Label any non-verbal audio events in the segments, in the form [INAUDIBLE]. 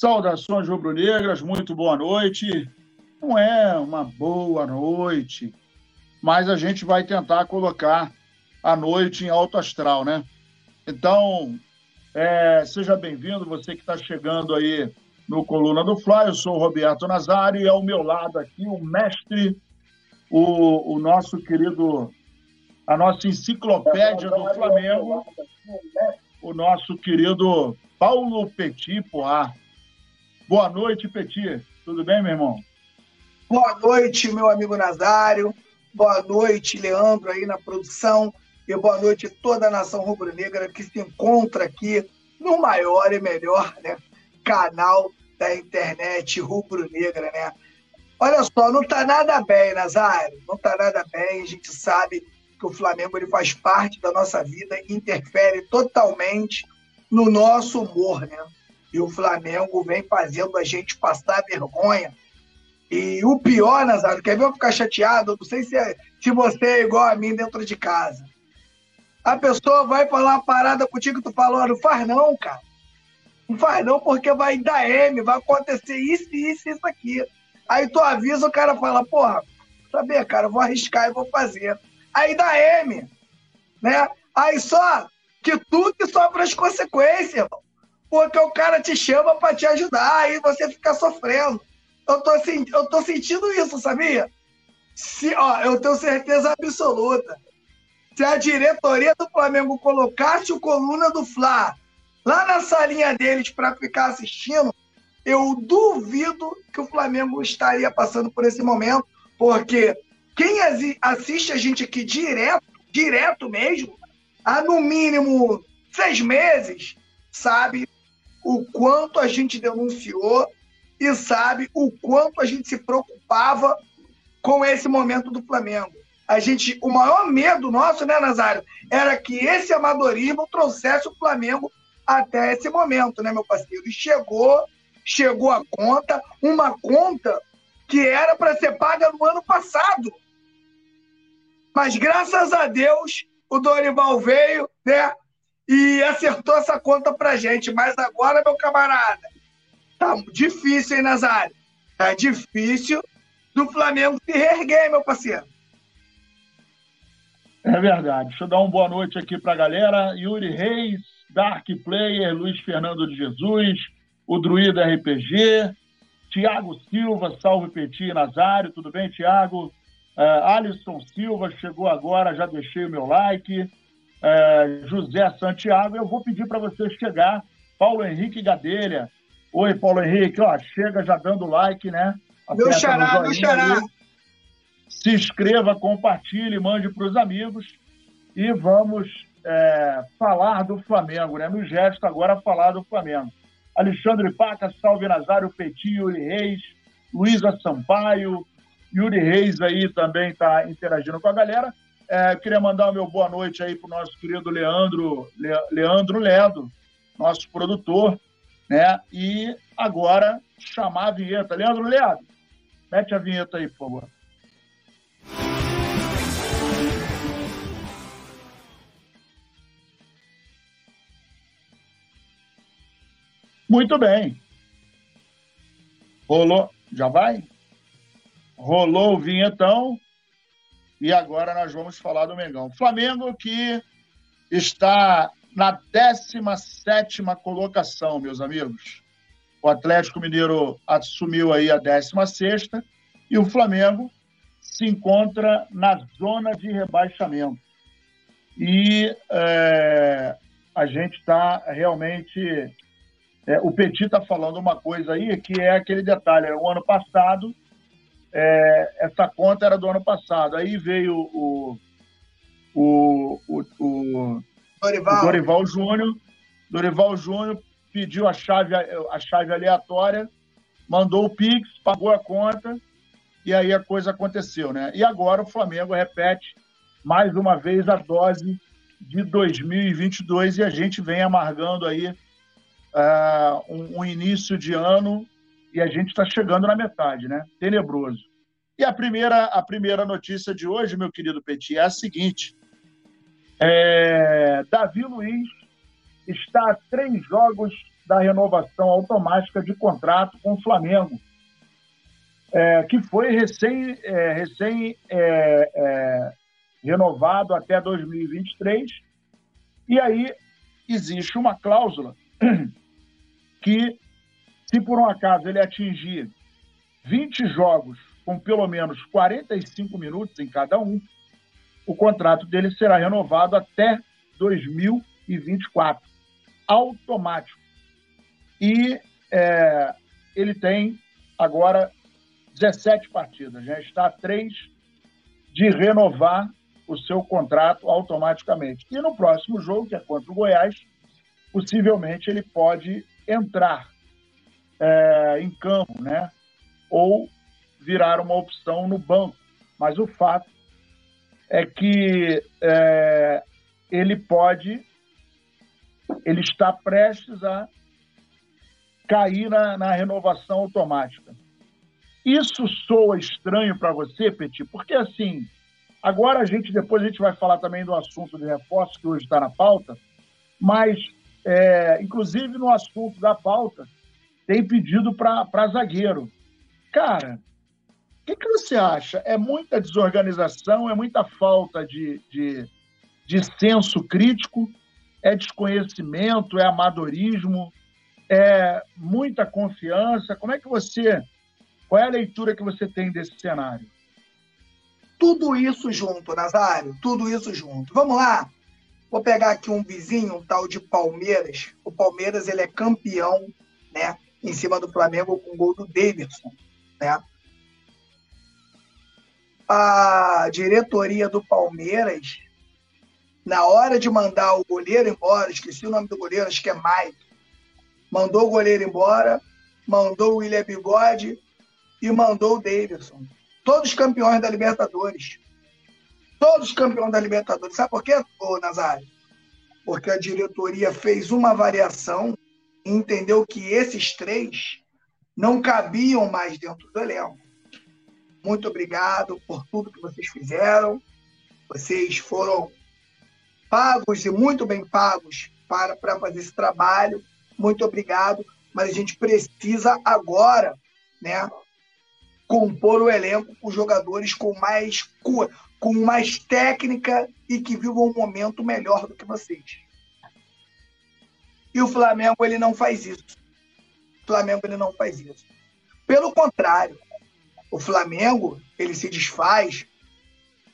Saudações rubro-negras, muito boa noite. Não é uma boa noite, mas a gente vai tentar colocar a noite em alto astral, né? Então, é, seja bem-vindo, você que está chegando aí no Coluna do Fly. Eu sou o Roberto Nazário e ao meu lado aqui o mestre, o, o nosso querido, a nossa enciclopédia do Flamengo, o nosso querido Paulo Petit Poá. Boa noite, Petit. Tudo bem, meu irmão? Boa noite, meu amigo Nazário. Boa noite, Leandro, aí na produção. E boa noite toda a nação rubro-negra que se encontra aqui no maior e melhor né, canal da internet rubro-negra, né? Olha só, não tá nada bem, Nazário. Não tá nada bem. A gente sabe que o Flamengo ele faz parte da nossa vida e interfere totalmente no nosso humor, né? E o Flamengo vem fazendo a gente passar vergonha. E o pior, Nazário, quer ver eu ficar chateado? Não sei se, é, se você é igual a mim dentro de casa. A pessoa vai falar uma parada contigo, tu falou, não faz não, cara. Não faz não, porque vai dar M, vai acontecer isso, isso, isso aqui. Aí tu avisa, o cara fala, porra, saber, cara, vou arriscar e vou fazer. Aí dá M, né? Aí só que tu que sofre as consequências, irmão porque o cara te chama para te ajudar, aí você fica sofrendo. Eu tô, eu tô sentindo isso, sabia? Se, ó, eu tenho certeza absoluta. Se a diretoria do Flamengo colocasse o coluna do Fla lá na salinha deles para ficar assistindo, eu duvido que o Flamengo estaria passando por esse momento, porque quem assiste a gente aqui direto, direto mesmo, há no mínimo seis meses, sabe o quanto a gente denunciou e sabe o quanto a gente se preocupava com esse momento do Flamengo. A gente, o maior medo nosso, né, Nazário, era que esse amadorismo trouxesse o Flamengo até esse momento, né, meu parceiro? E chegou, chegou a conta, uma conta que era para ser paga no ano passado. Mas graças a Deus, o Dorival veio, né? E acertou essa conta pra gente. Mas agora, meu camarada, tá difícil, hein, Nazário? Tá difícil do Flamengo se reerguer, meu parceiro. É verdade. Deixa eu dar uma boa noite aqui pra galera. Yuri Reis, Dark Player, Luiz Fernando de Jesus, o Druida RPG, Tiago Silva, salve Petit Nazário, tudo bem, Tiago? Uh, Alisson Silva chegou agora, já deixei o meu like é, José Santiago. Eu vou pedir para você chegar, Paulo Henrique Gadelha. Oi, Paulo Henrique, ó, chega já dando like, né? meu xará, meu xará. Se inscreva, compartilhe, mande para os amigos e vamos é, falar do Flamengo, né? No gesto agora falar do Flamengo. Alexandre Paca, Salve Nazário, Petit, Yuri Reis, Luísa Sampaio, Yuri Reis aí também está interagindo com a galera. É, queria mandar o meu boa noite aí para o nosso querido Leandro, Le, Leandro Ledo, nosso produtor, né? E agora chamar a vinheta. Leandro Ledo, mete a vinheta aí, por favor. Muito bem. Rolou. Já vai? Rolou o vinhetão. E agora nós vamos falar do Mengão. Flamengo que está na 17 colocação, meus amigos. O Atlético Mineiro assumiu aí a 16 e o Flamengo se encontra na zona de rebaixamento. E é, a gente está realmente. É, o Petit está falando uma coisa aí que é aquele detalhe: o ano passado é, essa conta era do ano passado. Aí veio o, o, o, o Dorival, Dorival Júnior. Dorival Júnior pediu a chave, a chave aleatória, mandou o Pix, pagou a conta e aí a coisa aconteceu, né? E agora o Flamengo repete mais uma vez a dose de 2022 e a gente vem amargando aí uh, um, um início de ano e a gente está chegando na metade, né? Tenebroso. E a primeira, a primeira notícia de hoje, meu querido Petit, é a seguinte: é... Davi Luiz está a três jogos da renovação automática de contrato com o Flamengo, é, que foi recém, é, recém é, é renovado até 2023. E aí existe uma cláusula [CLEARS THROAT] que, se por um acaso ele atingir 20 jogos com pelo menos 45 minutos em cada um, o contrato dele será renovado até 2024, automático. E é, ele tem agora 17 partidas, já está a três de renovar o seu contrato automaticamente. E no próximo jogo, que é contra o Goiás, possivelmente ele pode entrar é, em campo, né? Ou virar uma opção no banco. Mas o fato é que é, ele pode, ele está prestes a cair na, na renovação automática. Isso soa estranho para você, Petit? Porque assim, Agora a gente, depois a gente vai falar também do assunto de reforços que hoje está na pauta, mas, é, inclusive no assunto da pauta, tem pedido para zagueiro. Cara, o que, que, você acha? É muita desorganização, é muita falta de, de, de senso crítico, é desconhecimento, é amadorismo, é muita confiança. Como é que você. Qual é a leitura que você tem desse cenário? Tudo isso junto, Nazário, tudo isso junto. Vamos lá? Vou pegar aqui um vizinho, um tal de Palmeiras. O Palmeiras ele é campeão, né? Em cima do Flamengo com o gol do Davidson, né? A diretoria do Palmeiras, na hora de mandar o goleiro embora, esqueci o nome do goleiro, acho que é Mike, mandou o goleiro embora, mandou o William Bigode e mandou o Davidson. Todos campeões da Libertadores. Todos campeões da Libertadores. Sabe por quê, Nazário? Porque a diretoria fez uma variação entendeu que esses três não cabiam mais dentro do elenco. Muito obrigado por tudo que vocês fizeram. Vocês foram pagos e muito bem pagos para, para fazer esse trabalho. Muito obrigado. Mas a gente precisa agora né, compor o elenco com jogadores com mais com mais técnica e que vivam um momento melhor do que vocês. E o Flamengo ele não faz isso. O Flamengo ele não faz isso. Pelo contrário, o Flamengo ele se desfaz,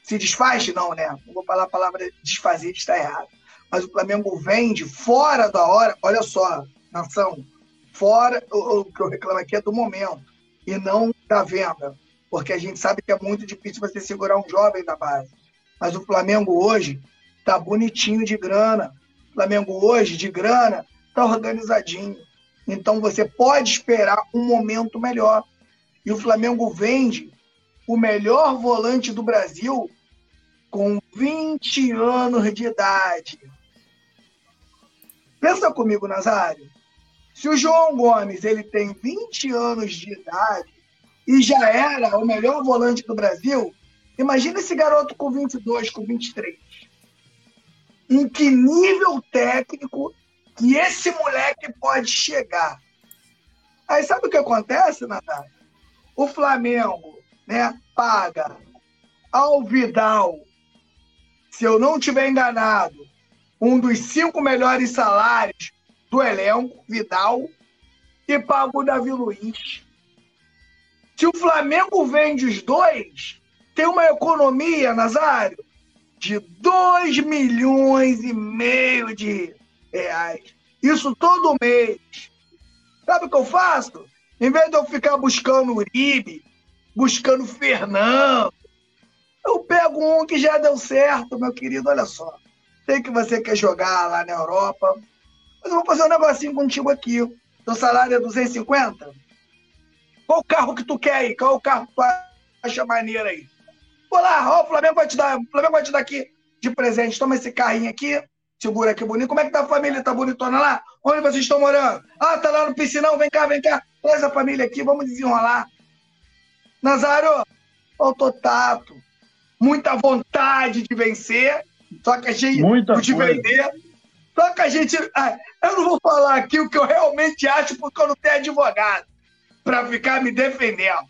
se desfaz não, né? Não vou falar a palavra desfazer, está errado. Mas o Flamengo vende fora da hora. Olha só, nação, fora o, o que eu reclamo aqui é do momento e não da venda, porque a gente sabe que é muito difícil você segurar um jovem da base. Mas o Flamengo hoje está bonitinho de grana. O Flamengo hoje, de grana, está organizadinho. Então você pode esperar um momento melhor. E o Flamengo vende o melhor volante do Brasil com 20 anos de idade. Pensa comigo, Nazário. Se o João Gomes ele tem 20 anos de idade e já era o melhor volante do Brasil, imagina esse garoto com 22, com 23. Em que nível técnico que esse moleque pode chegar? Aí sabe o que acontece, Natália? O Flamengo né, paga ao Vidal, se eu não estiver enganado, um dos cinco melhores salários do elenco, Vidal, e paga o Davi Luiz. Se o Flamengo vende os dois, tem uma economia, Nazário, de 2 milhões e meio de reais. Isso todo mês. Sabe o que eu faço? Em vez de eu ficar buscando Uribe, buscando Fernando, eu pego um que já deu certo, meu querido. Olha só. Sei que você quer jogar lá na Europa, mas eu vou fazer um negocinho contigo aqui. Teu salário é 250? Qual o carro que tu quer aí? Qual o carro que tu acha maneiro aí? Vou lá, ó, o Flamengo vai te dar, o Flamengo vai te dar aqui de presente. Toma esse carrinho aqui, segura aqui bonito. Como é que tá a família? Tá bonitona lá? Onde vocês estão morando? Ah, tá lá no piscinão, vem cá, vem cá. Traz a família aqui, vamos desenrolar. Nazário, faltou tato, muita vontade de vencer, só que a gente Muita de coisa. vender Só que a gente. Ah, eu não vou falar aqui o que eu realmente acho, porque eu não tenho advogado para ficar me defendendo.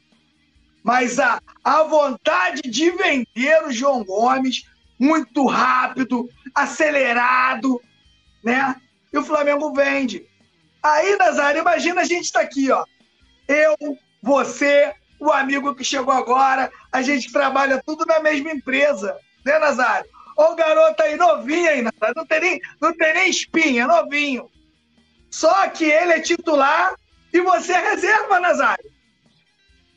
Mas a, a vontade de vender o João Gomes muito rápido, acelerado, né? E o Flamengo vende. Aí, Nazário, imagina a gente está aqui, ó. Eu, você, o amigo que chegou agora, a gente trabalha tudo na mesma empresa, né, Nazário? Ó, o garoto aí, novinho aí, Nazário. Não tem, nem, não tem nem espinha, novinho. Só que ele é titular e você é reserva, Nazário.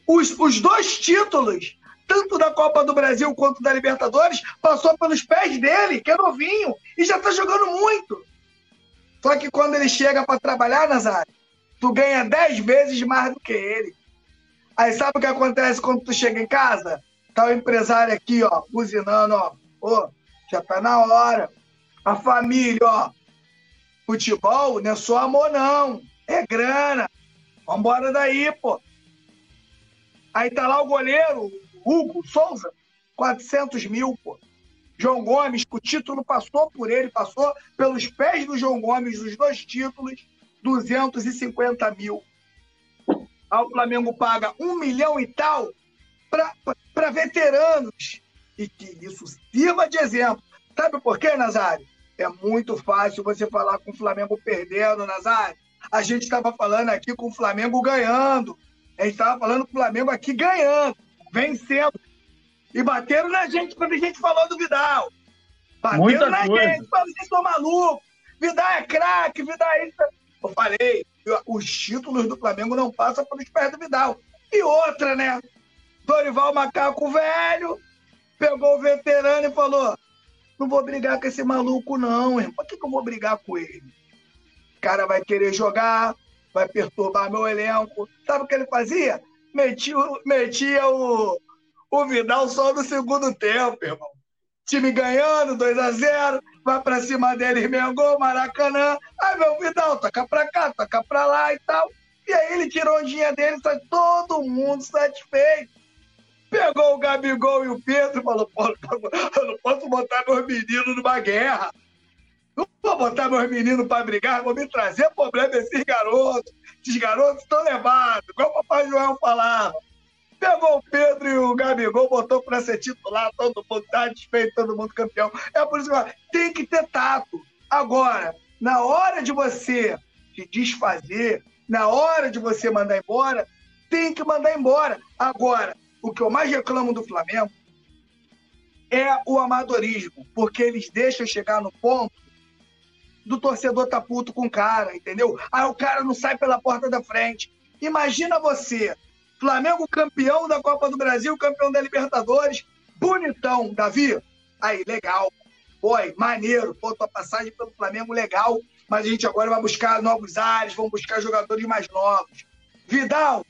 Os, os dois títulos, tanto da Copa do Brasil quanto da Libertadores, passou pelos pés dele, que é novinho, e já tá jogando muito. Só que quando ele chega para trabalhar, Nazário, tu ganha dez vezes mais do que ele. Aí sabe o que acontece quando tu chega em casa? Tá o empresário aqui, ó, buzinando, ó. Ô, já tá na hora. A família, ó. Futebol não é só amor, não. É grana. Vambora daí, pô. Aí tá lá o goleiro, Hugo Souza, 400 mil, pô. João Gomes, o título passou por ele, passou pelos pés do João Gomes, os dois títulos, 250 mil. Aí o Flamengo paga um milhão e tal para veteranos. E que isso sirva de exemplo. Sabe por quê, Nazário? É muito fácil você falar com o Flamengo perdendo, Nazário. A gente estava falando aqui com o Flamengo ganhando. A gente estava falando com o Flamengo aqui ganhando, vencendo. E bateram na gente quando a gente falou do Vidal. Bateram Muita na coisa. gente, falando, vocês estão malucos. Vidal é craque, Vidal é isso. Eu falei, os títulos do Flamengo não passam pelos pés do Vidal. E outra, né? Dorival Macaco Velho pegou o veterano e falou: Não vou brigar com esse maluco, não, irmão. Por que, que eu vou brigar com ele? O cara vai querer jogar, vai perturbar meu elenco. Sabe o que ele fazia? Metia, metia o, o Vidal só no segundo tempo, irmão. Time ganhando, 2 a 0 vai pra cima dele, Mengão, Maracanã. Aí o Vidal, toca pra cá, toca pra lá e tal. E aí ele tirou o dia dele, sai todo mundo satisfeito. Pegou o Gabigol e o Pedro e falou: Pô, eu não posso botar meus meninos numa guerra. Não vou botar meus meninos para brigar, vou me trazer problema esses garotos. Esses garotos estão levados, igual o papai João falava. Pegou o Pedro e o Gabigol, botou para ser titular, todo mundo tá desfeito, todo mundo campeão. É por isso que tem que ter tato. Agora, na hora de você se desfazer, na hora de você mandar embora, tem que mandar embora. Agora, o que eu mais reclamo do Flamengo é o amadorismo, porque eles deixam chegar no ponto do torcedor tá puto com o cara, entendeu? Aí o cara não sai pela porta da frente. Imagina você Flamengo campeão da Copa do Brasil, campeão da Libertadores. Bonitão, Davi. Aí, legal. Boy, maneiro. Pô, tua passagem pelo Flamengo, legal. Mas a gente agora vai buscar novos ares, vamos buscar jogadores mais novos. Vidal,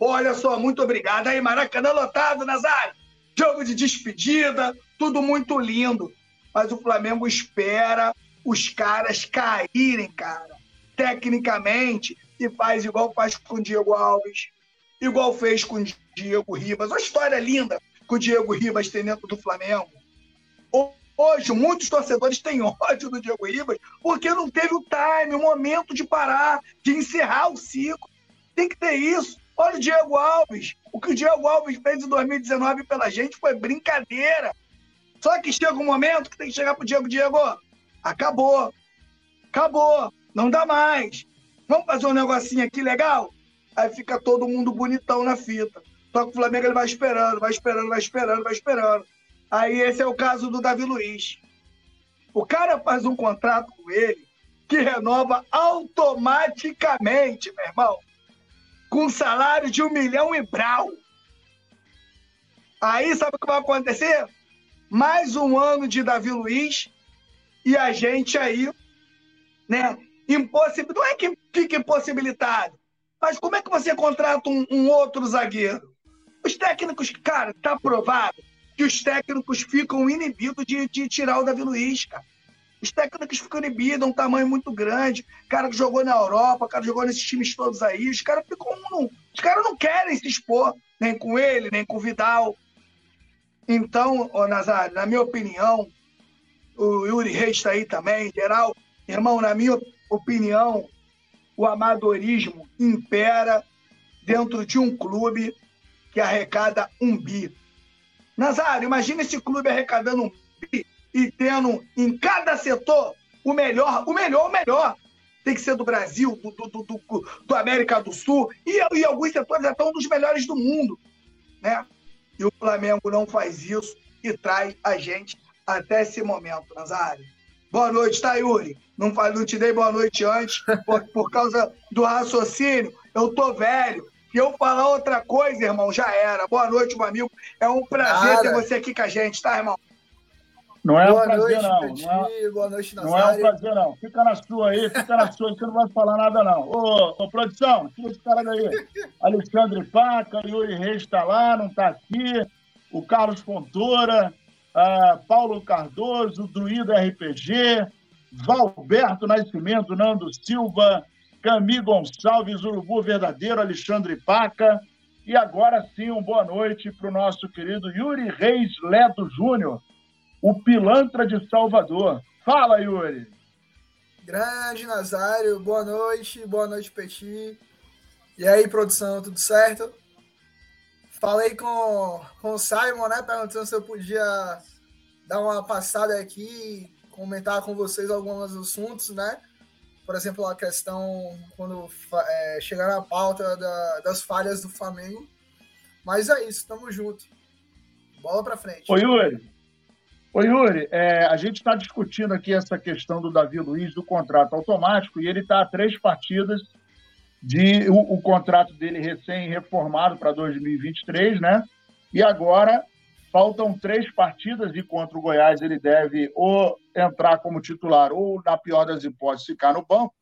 olha só, muito obrigado. Aí, Maracanã lotado, Nazário. Jogo de despedida, tudo muito lindo. Mas o Flamengo espera os caras caírem, cara. Tecnicamente, e faz igual faz com o Diego Alves, igual fez com o Diego Ribas. Uma história linda que o Diego Ribas tem dentro do Flamengo. Hoje, muitos torcedores têm [LAUGHS] ódio do Diego Ribas porque não teve o time, o momento de parar, de encerrar o ciclo. Tem que ter isso. Olha o Diego Alves. O que o Diego Alves fez em 2019 pela gente foi brincadeira. Só que chega um momento que tem que chegar pro Diego, Diego, acabou. Acabou. Não dá mais. Vamos fazer um negocinho aqui legal? Aí fica todo mundo bonitão na fita. Só que o Flamengo ele vai esperando, vai esperando, vai esperando, vai esperando. Aí esse é o caso do Davi Luiz. O cara faz um contrato com ele que renova automaticamente, meu irmão, com salário de um milhão e brau. Aí sabe o que vai acontecer? Mais um ano de Davi Luiz e a gente aí, né? Impossibil... Não é que fica impossibilitado, mas como é que você contrata um, um outro zagueiro? Os técnicos, cara, tá provado que os técnicos ficam inibidos de, de tirar o Davi Luiz, cara. Os técnicos ficam inibidos, um tamanho muito grande. Cara que jogou na Europa, cara que jogou nesses times todos aí. Os caras ficam. Não, os caras não querem se expor, nem com ele, nem com o Vidal. Então, ô Nazário, na minha opinião, o Yuri Reis está aí também, geral, Irmão, na minha opinião, o amadorismo impera dentro de um clube que arrecada um bi. Nazário, imagina esse clube arrecadando um bi e tendo em cada setor o melhor, o melhor, o melhor. Tem que ser do Brasil, do, do, do, do América do Sul, e, e alguns setores até um dos melhores do mundo. Né? E o Flamengo não faz isso e traz a gente até esse momento, Nazário. Boa noite, tá, Yuri? Não, não te dei boa noite antes, por, [LAUGHS] por causa do raciocínio. Eu tô velho. Se eu falar outra coisa, irmão, já era. Boa noite, meu amigo. É um prazer Cara. ter você aqui com a gente, tá, irmão? Não é boa um prazer, noite, não. não é, boa noite, Nazário. Não é um prazer, não. Fica na sua aí, fica na sua, você não vai falar nada, não. Ô, ô produção, tira esse cara daí. [LAUGHS] Alexandre Paca, Yuri Reis está lá, não está aqui. O Carlos Fontoura, uh, Paulo Cardoso, Druida RPG, Valberto Nascimento, Nando Silva, Cami Gonçalves, Urubu Verdadeiro, Alexandre Paca. E agora sim, uma boa noite para o nosso querido Yuri Reis Leto Júnior o pilantra de Salvador. Fala, Yuri. Grande Nazário, boa noite, boa noite, Petit. E aí, produção, tudo certo? Falei com, com o Simon, né, perguntando se eu podia dar uma passada aqui, comentar com vocês alguns assuntos, né? Por exemplo, a questão quando é, chegar na pauta da, das falhas do Flamengo. Mas é isso, tamo junto. Bola pra frente. Ô, Yuri, Ô Yuri, é, a gente está discutindo aqui essa questão do Davi Luiz, do contrato automático, e ele está a três partidas de o, o contrato dele recém-reformado para 2023, né? E agora faltam três partidas e contra o Goiás ele deve ou entrar como titular ou, na pior das hipóteses, ficar no banco.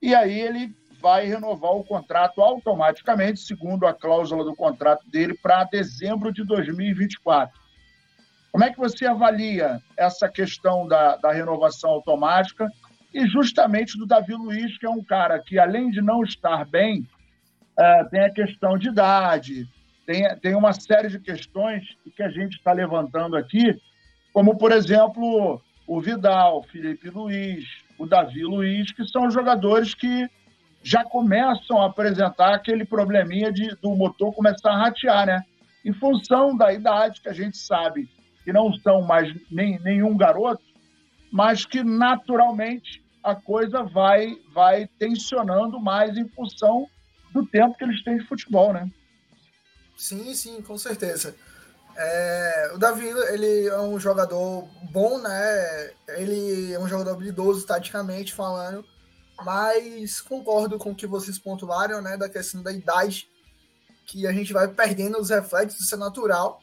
E aí ele vai renovar o contrato automaticamente, segundo a cláusula do contrato dele, para dezembro de 2024. Como é que você avalia essa questão da, da renovação automática e justamente do Davi Luiz, que é um cara que, além de não estar bem, é, tem a questão de idade, tem, tem uma série de questões que a gente está levantando aqui, como, por exemplo, o Vidal, Felipe Luiz, o Davi Luiz, que são jogadores que já começam a apresentar aquele probleminha de, do motor começar a ratear, né? Em função da idade, que a gente sabe que não são mais nem, nenhum garoto, mas que naturalmente a coisa vai, vai tensionando mais em função do tempo que eles têm de futebol, né? Sim, sim, com certeza. É, o Davi, ele é um jogador bom, né? Ele é um jogador habilidoso, taticamente falando, mas concordo com o que vocês pontuaram, né? Da questão da idade, que a gente vai perdendo os reflexos, isso é natural.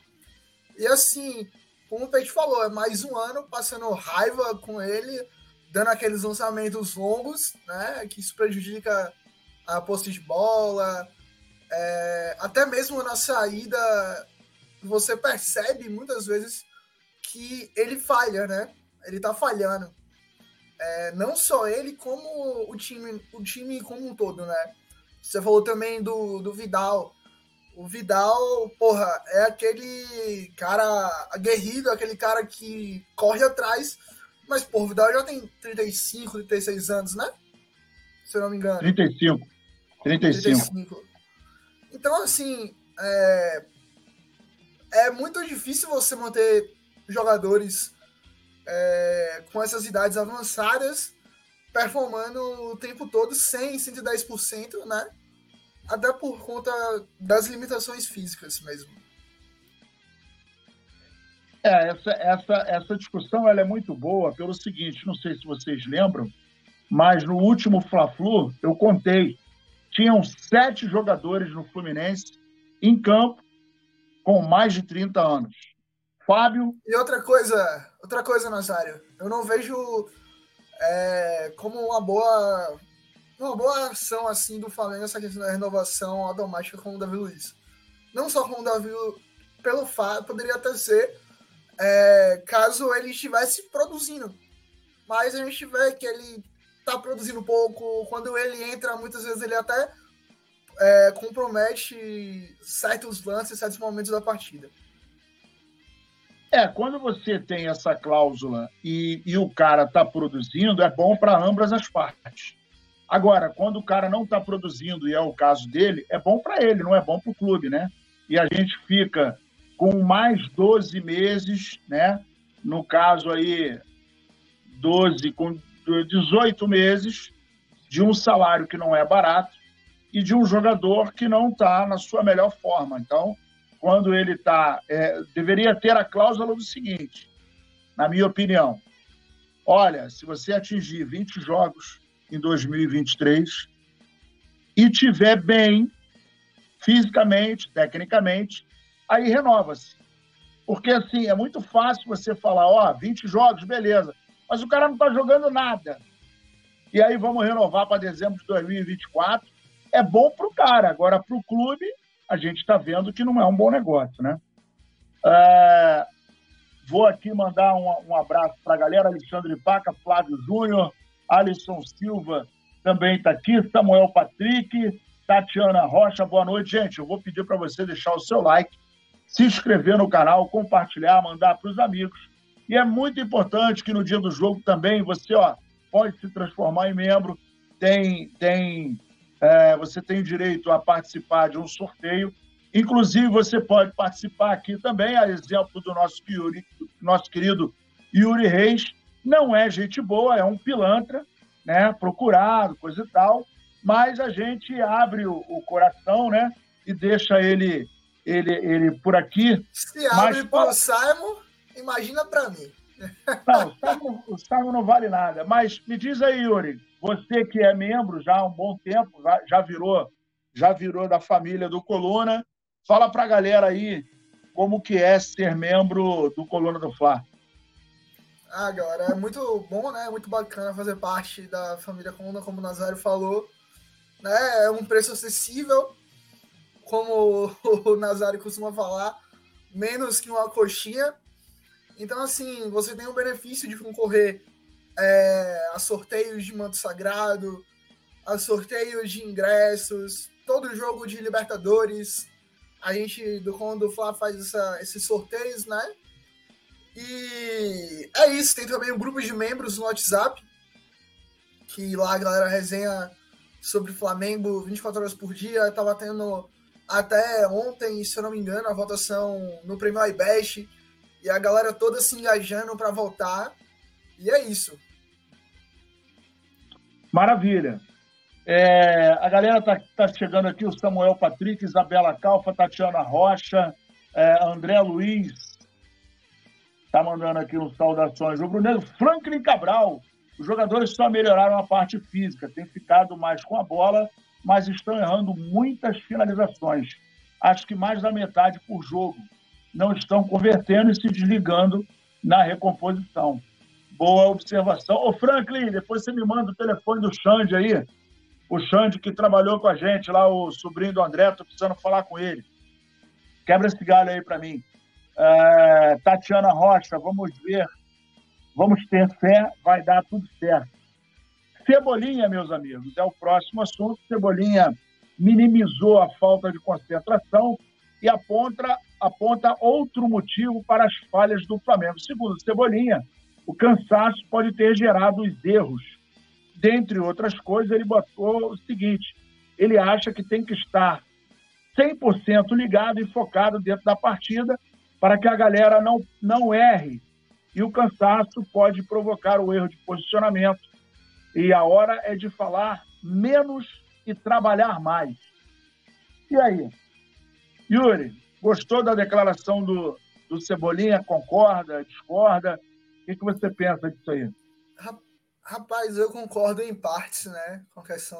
E assim, como o Peixe falou, é mais um ano passando raiva com ele, dando aqueles lançamentos longos, né? Que isso prejudica a posse de bola. É, até mesmo na saída, você percebe muitas vezes que ele falha, né? Ele tá falhando. É, não só ele, como o time, o time como um todo, né? Você falou também do, do Vidal. O Vidal, porra, é aquele cara aguerrido, aquele cara que corre atrás. Mas, porra, o Vidal já tem 35, 36 anos, né? Se eu não me engano. 35. 35. 35. Então, assim, é, é muito difícil você manter jogadores é, com essas idades avançadas performando o tempo todo sem 110%, né? Até por conta das limitações físicas mesmo. É, essa, essa, essa discussão ela é muito boa pelo seguinte, não sei se vocês lembram, mas no último Fla-Flu, eu contei, tinham sete jogadores no Fluminense em campo com mais de 30 anos. Fábio... E outra coisa, outra coisa, Nazário, eu não vejo é, como uma boa uma boa ação assim do Flamengo essa questão da renovação automática com o Davi Luiz. Não só com o Davi, pelo fato, poderia até ser é, caso ele estivesse produzindo. Mas a gente vê que ele tá produzindo pouco. Quando ele entra, muitas vezes ele até é, compromete certos lances, certos momentos da partida. É, quando você tem essa cláusula e, e o cara está produzindo, é bom para ambas as partes. Agora, quando o cara não está produzindo, e é o caso dele, é bom para ele, não é bom para o clube, né? E a gente fica com mais 12 meses, né? No caso aí, 12 com 18 meses de um salário que não é barato e de um jogador que não está na sua melhor forma. Então, quando ele está. É, deveria ter a cláusula do seguinte, na minha opinião. Olha, se você atingir 20 jogos em 2023 e tiver bem fisicamente, tecnicamente, aí renova-se. Porque assim, é muito fácil você falar, ó, 20 jogos, beleza. Mas o cara não está jogando nada. E aí vamos renovar para dezembro de 2024. É bom para o cara. Agora, para o clube, a gente está vendo que não é um bom negócio, né? É... Vou aqui mandar um, um abraço para a galera, Alexandre Paca, Flávio Júnior, Alisson Silva também está aqui, Samuel Patrick, Tatiana Rocha, boa noite. Gente, eu vou pedir para você deixar o seu like, se inscrever no canal, compartilhar, mandar para os amigos. E é muito importante que no dia do jogo também você ó, pode se transformar em membro, tem, tem é, você tem direito a participar de um sorteio. Inclusive, você pode participar aqui também, a exemplo do nosso, Yuri, nosso querido Yuri Reis. Não é gente boa, é um pilantra, né? procurado, coisa e tal, mas a gente abre o, o coração né? e deixa ele, ele, ele por aqui. Se abre para o Simon, imagina para mim. Não, o Simon, o Simon não vale nada. Mas me diz aí, Yuri, você que é membro já há um bom tempo, já virou, já virou da família do Coluna. Fala para a galera aí como que é ser membro do Coluna do Fla. Ah, galera, é muito bom, né? É muito bacana fazer parte da família Coluna, como o Nazário falou. Né? É um preço acessível, como [LAUGHS] o Nazário costuma falar, menos que uma coxinha. Então, assim, você tem o benefício de concorrer é, a sorteios de manto sagrado, a sorteios de ingressos, todo jogo de Libertadores. A gente do Quando Fla faz essa, esses sorteios, né? E é isso, tem também um grupo de membros no WhatsApp, que lá a galera resenha sobre Flamengo 24 horas por dia. Tava tendo até ontem, se eu não me engano, a votação no Prêmio iBest e a galera toda se engajando para voltar. E é isso. Maravilha. É, a galera está tá chegando aqui, o Samuel Patrick, Isabela Calfa, Tatiana Rocha, é, André Luiz, está mandando aqui um saudações. O Bruno Franklin Cabral, os jogadores só melhoraram a parte física, tem ficado mais com a bola, mas estão errando muitas finalizações. Acho que mais da metade por jogo. Não estão convertendo e se desligando na recomposição. Boa observação. Ô, Franklin, depois você me manda o telefone do Xande aí. O Xande que trabalhou com a gente lá, o sobrinho do André, tô precisando falar com ele. Quebra esse galho aí para mim. É, Tatiana Rocha, vamos ver. Vamos ter fé, vai dar tudo certo. Cebolinha, meus amigos, é o próximo assunto. Cebolinha minimizou a falta de concentração e aponta, aponta outro motivo para as falhas do Flamengo. Segundo Cebolinha, o cansaço pode ter gerado os erros. Dentre outras coisas, ele botou o seguinte: ele acha que tem que estar 100% ligado e focado dentro da partida para que a galera não, não erre. E o cansaço pode provocar o erro de posicionamento. E a hora é de falar menos e trabalhar mais. E aí? Yuri, gostou da declaração do, do Cebolinha? Concorda? Discorda? que, que você pensa disso aí? Rapaz, eu concordo em partes, né, com a questão,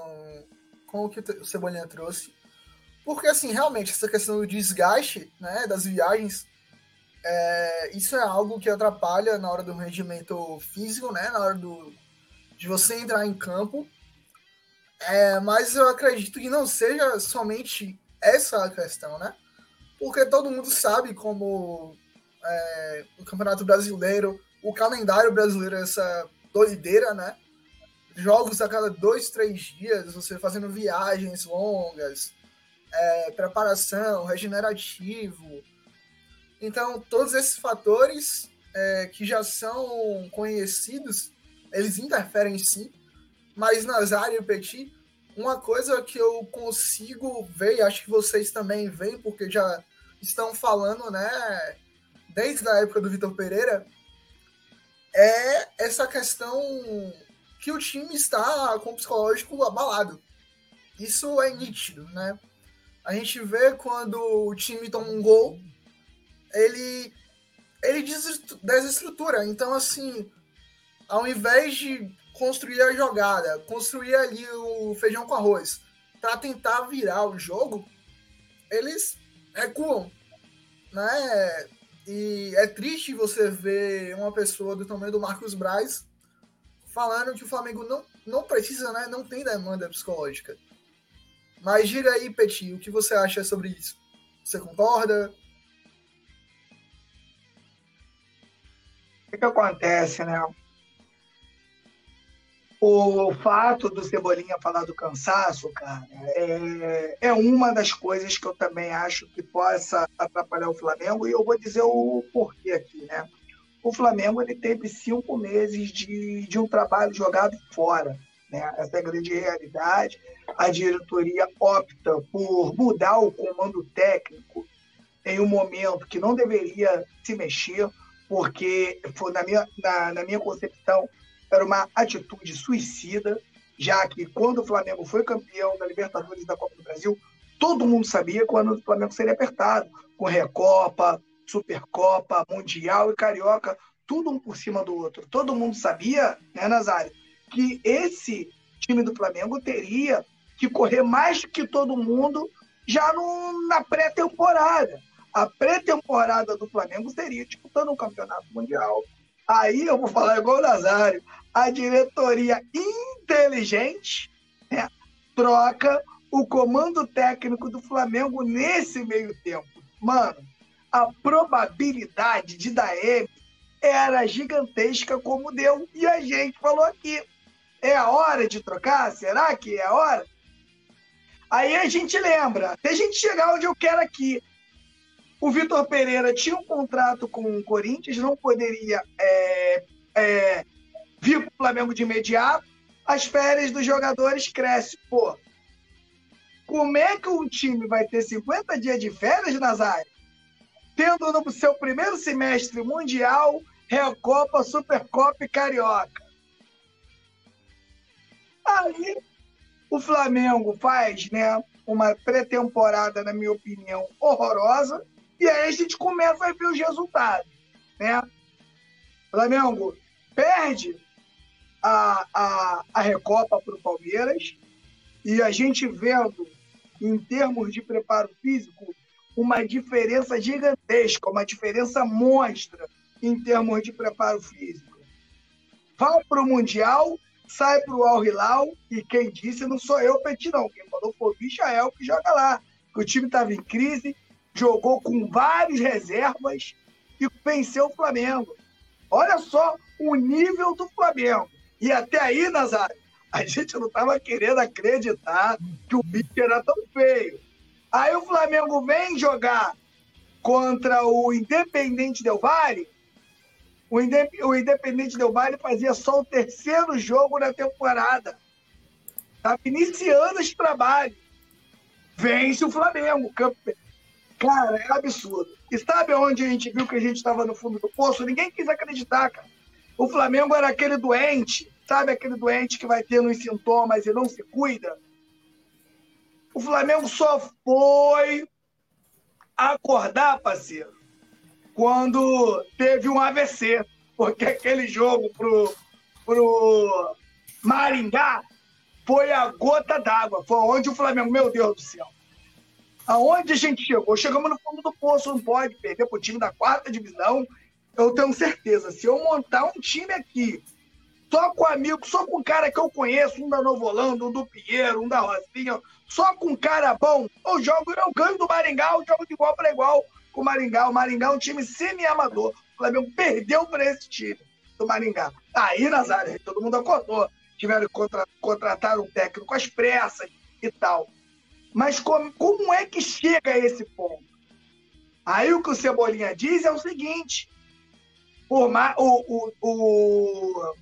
com o que o Cebolinha trouxe. Porque, assim, realmente, essa questão do desgaste, né, das viagens, é, isso é algo que atrapalha na hora do rendimento físico, né, na hora do, de você entrar em campo. É, mas eu acredito que não seja somente essa a questão, né? Porque todo mundo sabe como é, o Campeonato Brasileiro o calendário brasileiro é essa doideira, né? Jogos a cada dois, três dias, você fazendo viagens longas, é, preparação, regenerativo. Então, todos esses fatores é, que já são conhecidos, eles interferem sim. Mas Nazário e Petit, uma coisa que eu consigo ver, e acho que vocês também veem, porque já estão falando, né, desde a época do Vitor Pereira, é essa questão que o time está com o psicológico abalado. Isso é nítido, né? A gente vê quando o time toma um gol, ele ele desestrutura. Então, assim, ao invés de construir a jogada, construir ali o feijão com arroz, para tentar virar o jogo, eles recuam, né? E é triste você ver uma pessoa do tamanho do Marcos Braz falando que o Flamengo não, não precisa, né? Não tem demanda psicológica. Mas diga aí, Petit, o que você acha sobre isso? Você concorda? O que, acontece, né? O fato do Cebolinha falar do cansaço, cara, é, é uma das coisas que eu também acho que possa atrapalhar o Flamengo, e eu vou dizer o porquê aqui, né? O Flamengo ele teve cinco meses de, de um trabalho jogado fora. Né? Essa é a grande realidade. A diretoria opta por mudar o comando técnico em um momento que não deveria se mexer, porque, foi, na, minha, na, na minha concepção, era uma atitude suicida, já que quando o Flamengo foi campeão da Libertadores da Copa do Brasil, todo mundo sabia quando o Flamengo seria apertado, com Recopa, Supercopa, Mundial e Carioca, tudo um por cima do outro. Todo mundo sabia, né, Nazário, que esse time do Flamengo teria que correr mais que todo mundo já no, na pré-temporada. A pré-temporada do Flamengo seria disputando um campeonato mundial. Aí eu vou falar igual o Nazário. A diretoria inteligente né, troca o comando técnico do Flamengo nesse meio tempo. Mano, a probabilidade de dar M era gigantesca como deu. E a gente falou aqui. É a hora de trocar? Será que é a hora? Aí a gente lembra, até a gente chegar onde eu quero aqui. O Vitor Pereira tinha um contrato com o Corinthians, não poderia é, é, vir para o Flamengo de imediato. As férias dos jogadores crescem. Pô, como é que um time vai ter 50 dias de férias, Nazário? Tendo no seu primeiro semestre mundial, Recopa, Supercopa e Carioca. Aí o Flamengo faz né, uma pré-temporada, na minha opinião, horrorosa, e aí a gente começa a ver os resultados. Né? O Flamengo perde a, a, a Recopa para o Palmeiras, e a gente vendo, em termos de preparo físico, uma diferença gigantesca, uma diferença monstra em termos de preparo físico. Vai para o Mundial sai para o Al Hilal e quem disse não sou eu, Petit, não. Quem falou foi o Michael que joga lá. Que o time estava em crise, jogou com várias reservas e venceu o Flamengo. Olha só o nível do Flamengo. E até aí, Nazário, a gente não estava querendo acreditar que o bicho era tão feio. Aí o Flamengo vem jogar contra o Independente Del Valle o, Independente Del Valle fazia só o terceiro jogo na temporada. Estava iniciando esse trabalho. Vence o Flamengo. Cara, é absurdo. E sabe onde a gente viu que a gente estava no fundo do poço? Ninguém quis acreditar, cara. O Flamengo era aquele doente, sabe aquele doente que vai tendo os sintomas e não se cuida? O Flamengo só foi acordar, parceiro, quando teve um AVC, porque aquele jogo pro, pro Maringá foi a gota d'água, foi onde o Flamengo, meu Deus do céu, aonde a gente chegou? Chegamos no fundo do poço, não pode perder para o time da quarta divisão. Eu tenho certeza, se eu montar um time aqui, só com amigo, só com cara que eu conheço, um da Novo Holanda, um do Pinheiro, um da Rosinha, só com cara bom, eu jogo, eu ganho do Maringá, eu jogo de igual para igual com o Maringá. O Maringá é um time semi-amador. O Flamengo perdeu para esse time do Maringá. Aí, Nazário, todo mundo acordou. Tiveram que contra, contratar um técnico às pressas e tal. Mas como, como é que chega a esse ponto? Aí o que o Cebolinha diz é o seguinte: o, o, o,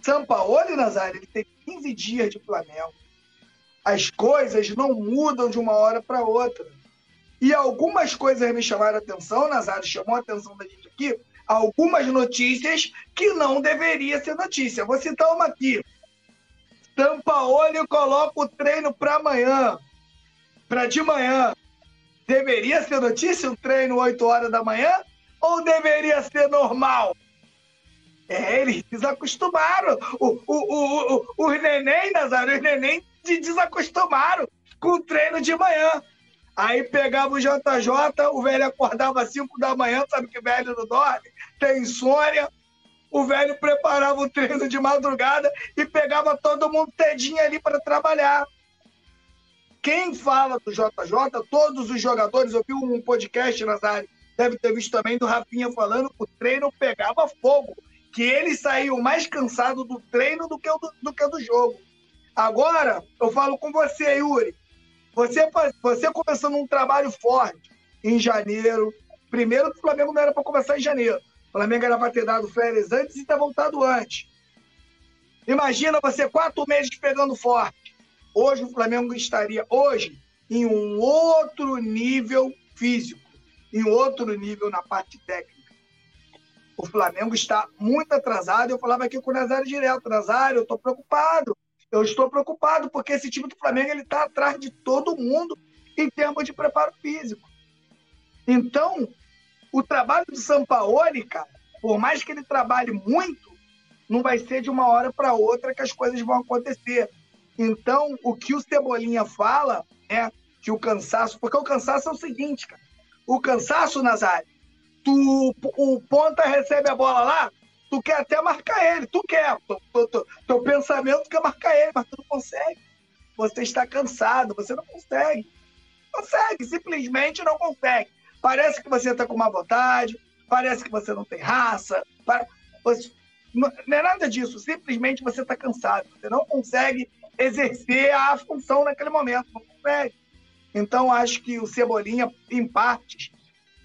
Sampaoli, Nazário, ele tem 15 dias de Flamengo. As coisas não mudam de uma hora para outra. E algumas coisas me chamaram a atenção, Nazário chamou a atenção da gente aqui, algumas notícias que não deveria ser notícia. Vou citar uma aqui. Sampaoli coloca o treino para amanhã, para de manhã. Deveria ser notícia um treino 8 horas da manhã? Ou deveria ser normal? É, eles desacostumaram. O, o, o, o, os neném, Nazário, os neném se desacostumaram com o treino de manhã. Aí pegava o JJ, o velho acordava às 5 da manhã, sabe que velho não dorme, tem insônia. O velho preparava o treino de madrugada e pegava todo mundo tedinho ali para trabalhar. Quem fala do JJ, todos os jogadores, eu vi um podcast, Nazário, deve ter visto também do Rafinha falando que o treino pegava fogo, que ele saiu mais cansado do treino do que do, do, que do jogo. Agora, eu falo com você, Yuri. Você, você começando um trabalho forte em janeiro. Primeiro, o Flamengo não era para começar em janeiro. O Flamengo era para ter dado férias antes e ter voltado antes. Imagina você quatro meses pegando forte. Hoje o Flamengo estaria hoje em um outro nível físico, em outro nível na parte técnica. O Flamengo está muito atrasado. Eu falava aqui com o Nazário direto. Nazário, eu estou preocupado. Eu estou preocupado porque esse time do Flamengo ele está atrás de todo mundo em termos de preparo físico. Então, o trabalho do Sampaoli, cara, por mais que ele trabalhe muito, não vai ser de uma hora para outra que as coisas vão acontecer. Então, o que o Cebolinha fala é que o cansaço, porque o cansaço é o seguinte, cara. O cansaço, Nazário, tu, o ponta recebe a bola lá, Tu quer até marcar ele, tu quer. Teu, pensamento quer marcar ele, mas tu não consegue. Você está cansado, você não consegue. Consegue, simplesmente não consegue. Parece que você está com má vontade, parece que você não tem raça. Você... Não é nada disso, simplesmente você está cansado. Você não consegue exercer a função naquele momento, não consegue. Então, acho que o Cebolinha, em partes,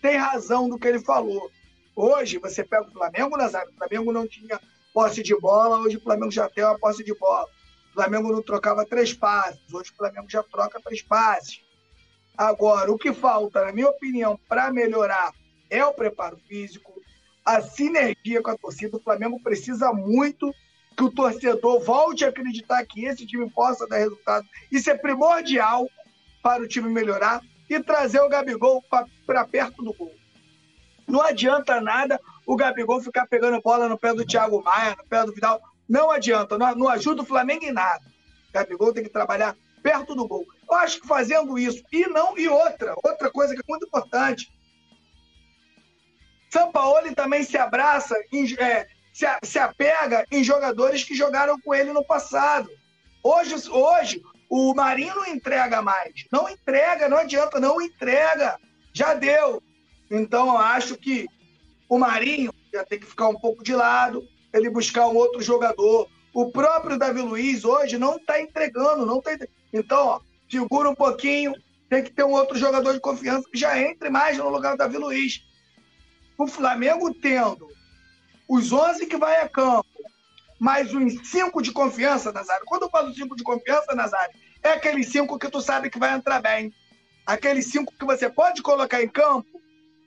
tem razão do que ele falou. Hoje, você pega o Flamengo, Nazário, o Flamengo não tinha posse de bola, hoje o Flamengo já tem uma posse de bola. O Flamengo não trocava três passes, hoje o Flamengo já troca três passes. Agora, o que falta, na minha opinião, para melhorar é o preparo físico, a sinergia com a torcida. O Flamengo precisa muito que o torcedor volte a acreditar que esse time possa dar resultado. Isso é primordial para o time melhorar e trazer o Gabigol para perto do gol. Não adianta nada o Gabigol ficar pegando bola no pé do Thiago Maia, no pé do Vidal. Não adianta, não, não ajuda o Flamengo em nada. O Gabigol tem que trabalhar perto do gol. Eu acho que fazendo isso, e não, e outra, outra coisa que é muito importante. Sampaoli também se abraça, é, se, se apega em jogadores que jogaram com ele no passado. Hoje, hoje o Marinho não entrega mais. Não entrega, não adianta, não entrega. Já deu. Então, eu acho que o Marinho já tem que ficar um pouco de lado, ele buscar um outro jogador. O próprio Davi Luiz hoje não está entregando, não tá Então, ó, segura um pouquinho, tem que ter um outro jogador de confiança que já entre mais no lugar do Davi Luiz. O Flamengo tendo os 11 que vai a campo, mais uns 5 de confiança, Nazário. Quando eu falo 5 de confiança, Nazário, é aqueles 5 que tu sabe que vai entrar bem. Aqueles 5 que você pode colocar em campo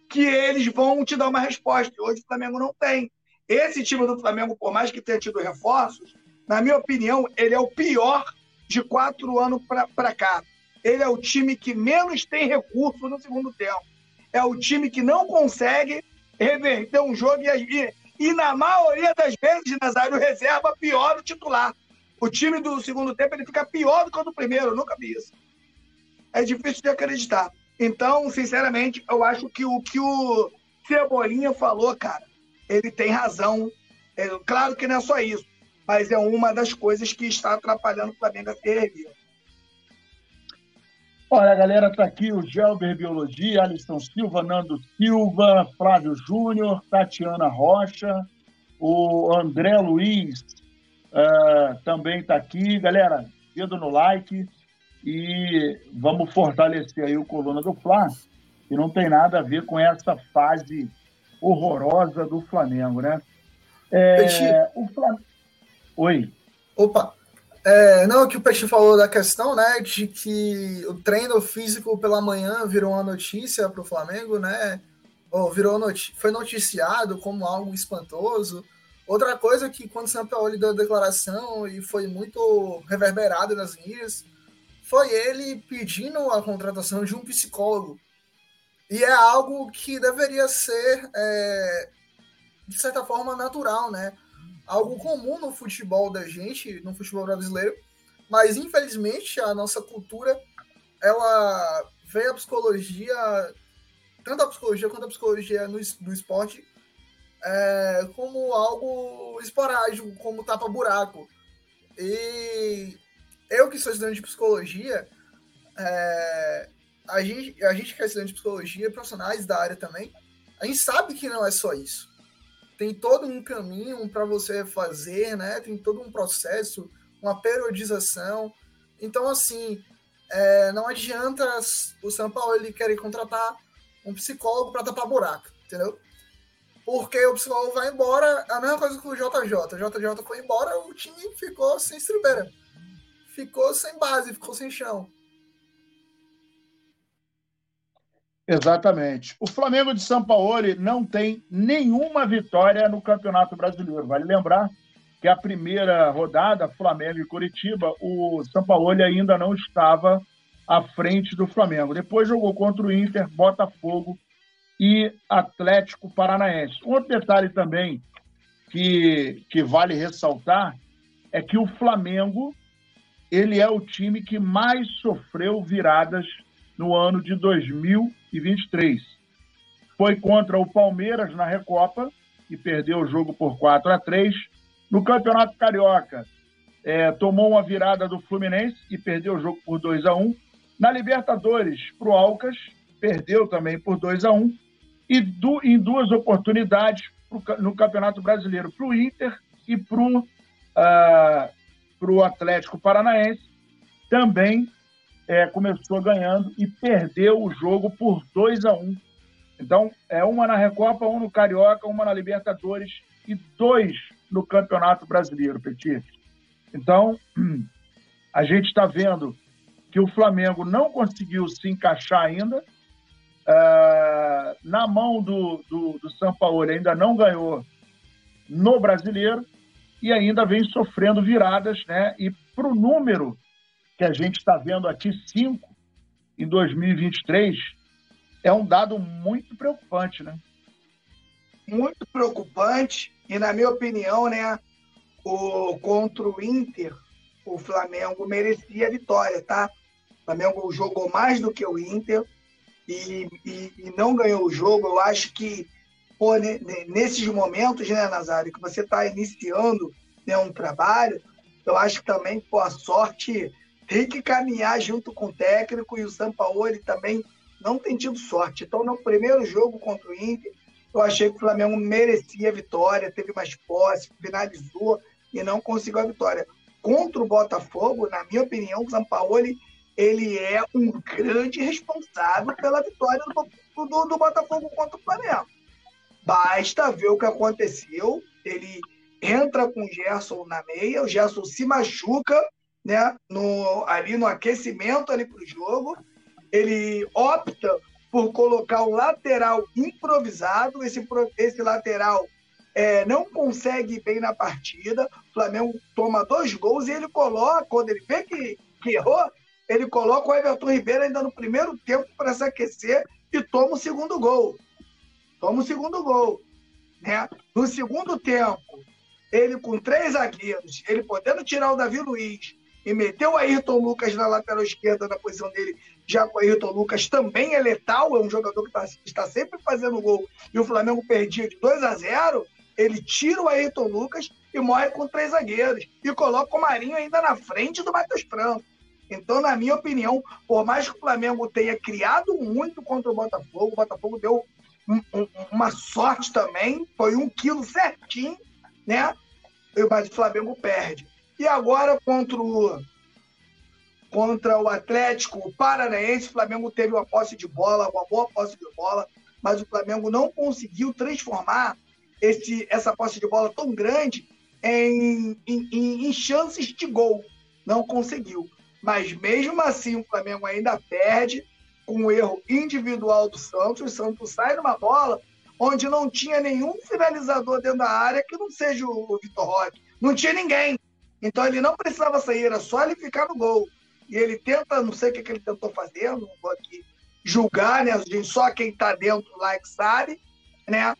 que eles vão te dar uma resposta. Hoje o Flamengo não tem. Esse time do Flamengo, por mais que tenha tido reforços, na minha opinião, ele é o pior de quatro anos para cá. Ele é o time que menos tem recurso no segundo tempo. É o time que não consegue reverter um jogo e, e na maioria das vezes, Nazário, reserva pior o titular. O time do segundo tempo ele fica pior do que o do primeiro. Nunca vi isso. É difícil de acreditar. Então, sinceramente, eu acho que o que o Cebolinha falou, cara, ele tem razão. É, claro que não é só isso, mas é uma das coisas que está atrapalhando o Flamengo a ser erguido. Olha, galera tá aqui, o Gelber Biologia, Alisson Silva, Nando Silva, Flávio Júnior, Tatiana Rocha, o André Luiz uh, também tá aqui. Galera, dedo no like, e vamos fortalecer aí o Coluna do Fla. E não tem nada a ver com essa fase horrorosa do Flamengo, né? É, o Flamengo... Oi. Opa. É, não, que o Peixe falou da questão, né, de que o treino físico pela manhã virou uma notícia para o Flamengo, né? Ou virou noti foi noticiado como algo espantoso. Outra coisa que quando o Sampaoli deu a declaração e foi muito reverberado nas mídias, foi ele pedindo a contratação de um psicólogo. E é algo que deveria ser, é, de certa forma, natural, né? Algo comum no futebol da gente, no futebol brasileiro, mas infelizmente a nossa cultura, ela vê a psicologia, tanto a psicologia quanto a psicologia no, do esporte, é, como algo esporádico, como tapa-buraco. E eu que sou estudante de psicologia, é, a, gente, a gente que é estudante de psicologia, profissionais da área também, a gente sabe que não é só isso. Tem todo um caminho para você fazer, né? Tem todo um processo, uma periodização. Então, assim, é, não adianta o São Paulo ele querer contratar um psicólogo para tapar buraco, entendeu? porque o psicólogo vai embora, a mesma coisa com o JJ. O JJ foi embora, o time ficou sem estribeira. Ficou sem base, ficou sem chão. Exatamente. O Flamengo de São Paulo não tem nenhuma vitória no Campeonato Brasileiro. Vale lembrar que a primeira rodada, Flamengo e Curitiba, o São Paulo ainda não estava à frente do Flamengo. Depois jogou contra o Inter, Botafogo e Atlético Paranaense. Um outro detalhe também que, que vale ressaltar é que o Flamengo ele é o time que mais sofreu viradas no ano de 2023. Foi contra o Palmeiras na Recopa e perdeu o jogo por 4 a 3. No Campeonato Carioca, é, tomou uma virada do Fluminense e perdeu o jogo por 2 a 1. Na Libertadores, para o Alcas, perdeu também por 2 a 1 e do, em duas oportunidades pro, no Campeonato Brasileiro para o Inter e para o uh, Atlético Paranaense. Também é, começou ganhando e perdeu o jogo por 2 a 1 um. Então, é uma na Recopa, um no Carioca, uma na Libertadores e dois no Campeonato Brasileiro, Petit. Então, [CLEARS THROAT] a gente está vendo que o Flamengo não conseguiu se encaixar ainda, Uh, na mão do, do, do São Paulo ainda não ganhou no brasileiro e ainda vem sofrendo viradas, né? E para o número que a gente está vendo aqui, 5 em 2023, é um dado muito preocupante, né? Muito preocupante, e na minha opinião, né, o, contra o Inter, o Flamengo merecia a vitória, tá? O Flamengo jogou mais do que o Inter, e, e, e não ganhou o jogo, eu acho que pô, nesses momentos, né, Nazário, que você está iniciando né, um trabalho, eu acho que também pô, a sorte tem que caminhar junto com o técnico e o Sampaoli também não tem tido sorte. Então, no primeiro jogo contra o Inter, eu achei que o Flamengo merecia a vitória, teve mais posse, finalizou e não conseguiu a vitória. Contra o Botafogo, na minha opinião, o Sampaoli ele é um grande responsável pela vitória do, do, do Botafogo contra o Flamengo. Basta ver o que aconteceu. Ele entra com o Gerson na meia, o Gerson se machuca né, no, ali no aquecimento ali para o jogo. Ele opta por colocar o lateral improvisado. Esse, esse lateral é, não consegue bem na partida. O Flamengo toma dois gols e ele coloca, quando ele vê que, que errou, ele coloca o Everton Ribeiro ainda no primeiro tempo para se aquecer e toma o segundo gol. Toma o segundo gol. Né? No segundo tempo, ele com três zagueiros, ele podendo tirar o Davi Luiz e meter o Ayrton Lucas na lateral esquerda, na posição dele, já com o Ayrton Lucas também é letal, é um jogador que tá, está sempre fazendo gol, e o Flamengo perdia de 2 a 0 ele tira o Ayrton Lucas e morre com três zagueiros, e coloca o Marinho ainda na frente do Matheus Franco. Então, na minha opinião, por mais que o Flamengo tenha criado muito contra o Botafogo, o Botafogo deu um, um, uma sorte também, foi um quilo certinho, né? Mas o Flamengo perde. E agora contra o, contra o Atlético Paranaense. O Flamengo teve uma posse de bola, uma boa posse de bola, mas o Flamengo não conseguiu transformar esse, essa posse de bola tão grande em, em, em chances de gol. Não conseguiu. Mas mesmo assim, o Flamengo ainda perde com um erro individual do Santos. O Santos sai numa bola onde não tinha nenhum finalizador dentro da área que não seja o Vitor Roque. Não tinha ninguém. Então ele não precisava sair, era só ele ficar no gol. E ele tenta, não sei o que, que ele tentou fazer, não vou aqui julgar, né? Só quem está dentro lá é que sabe, né?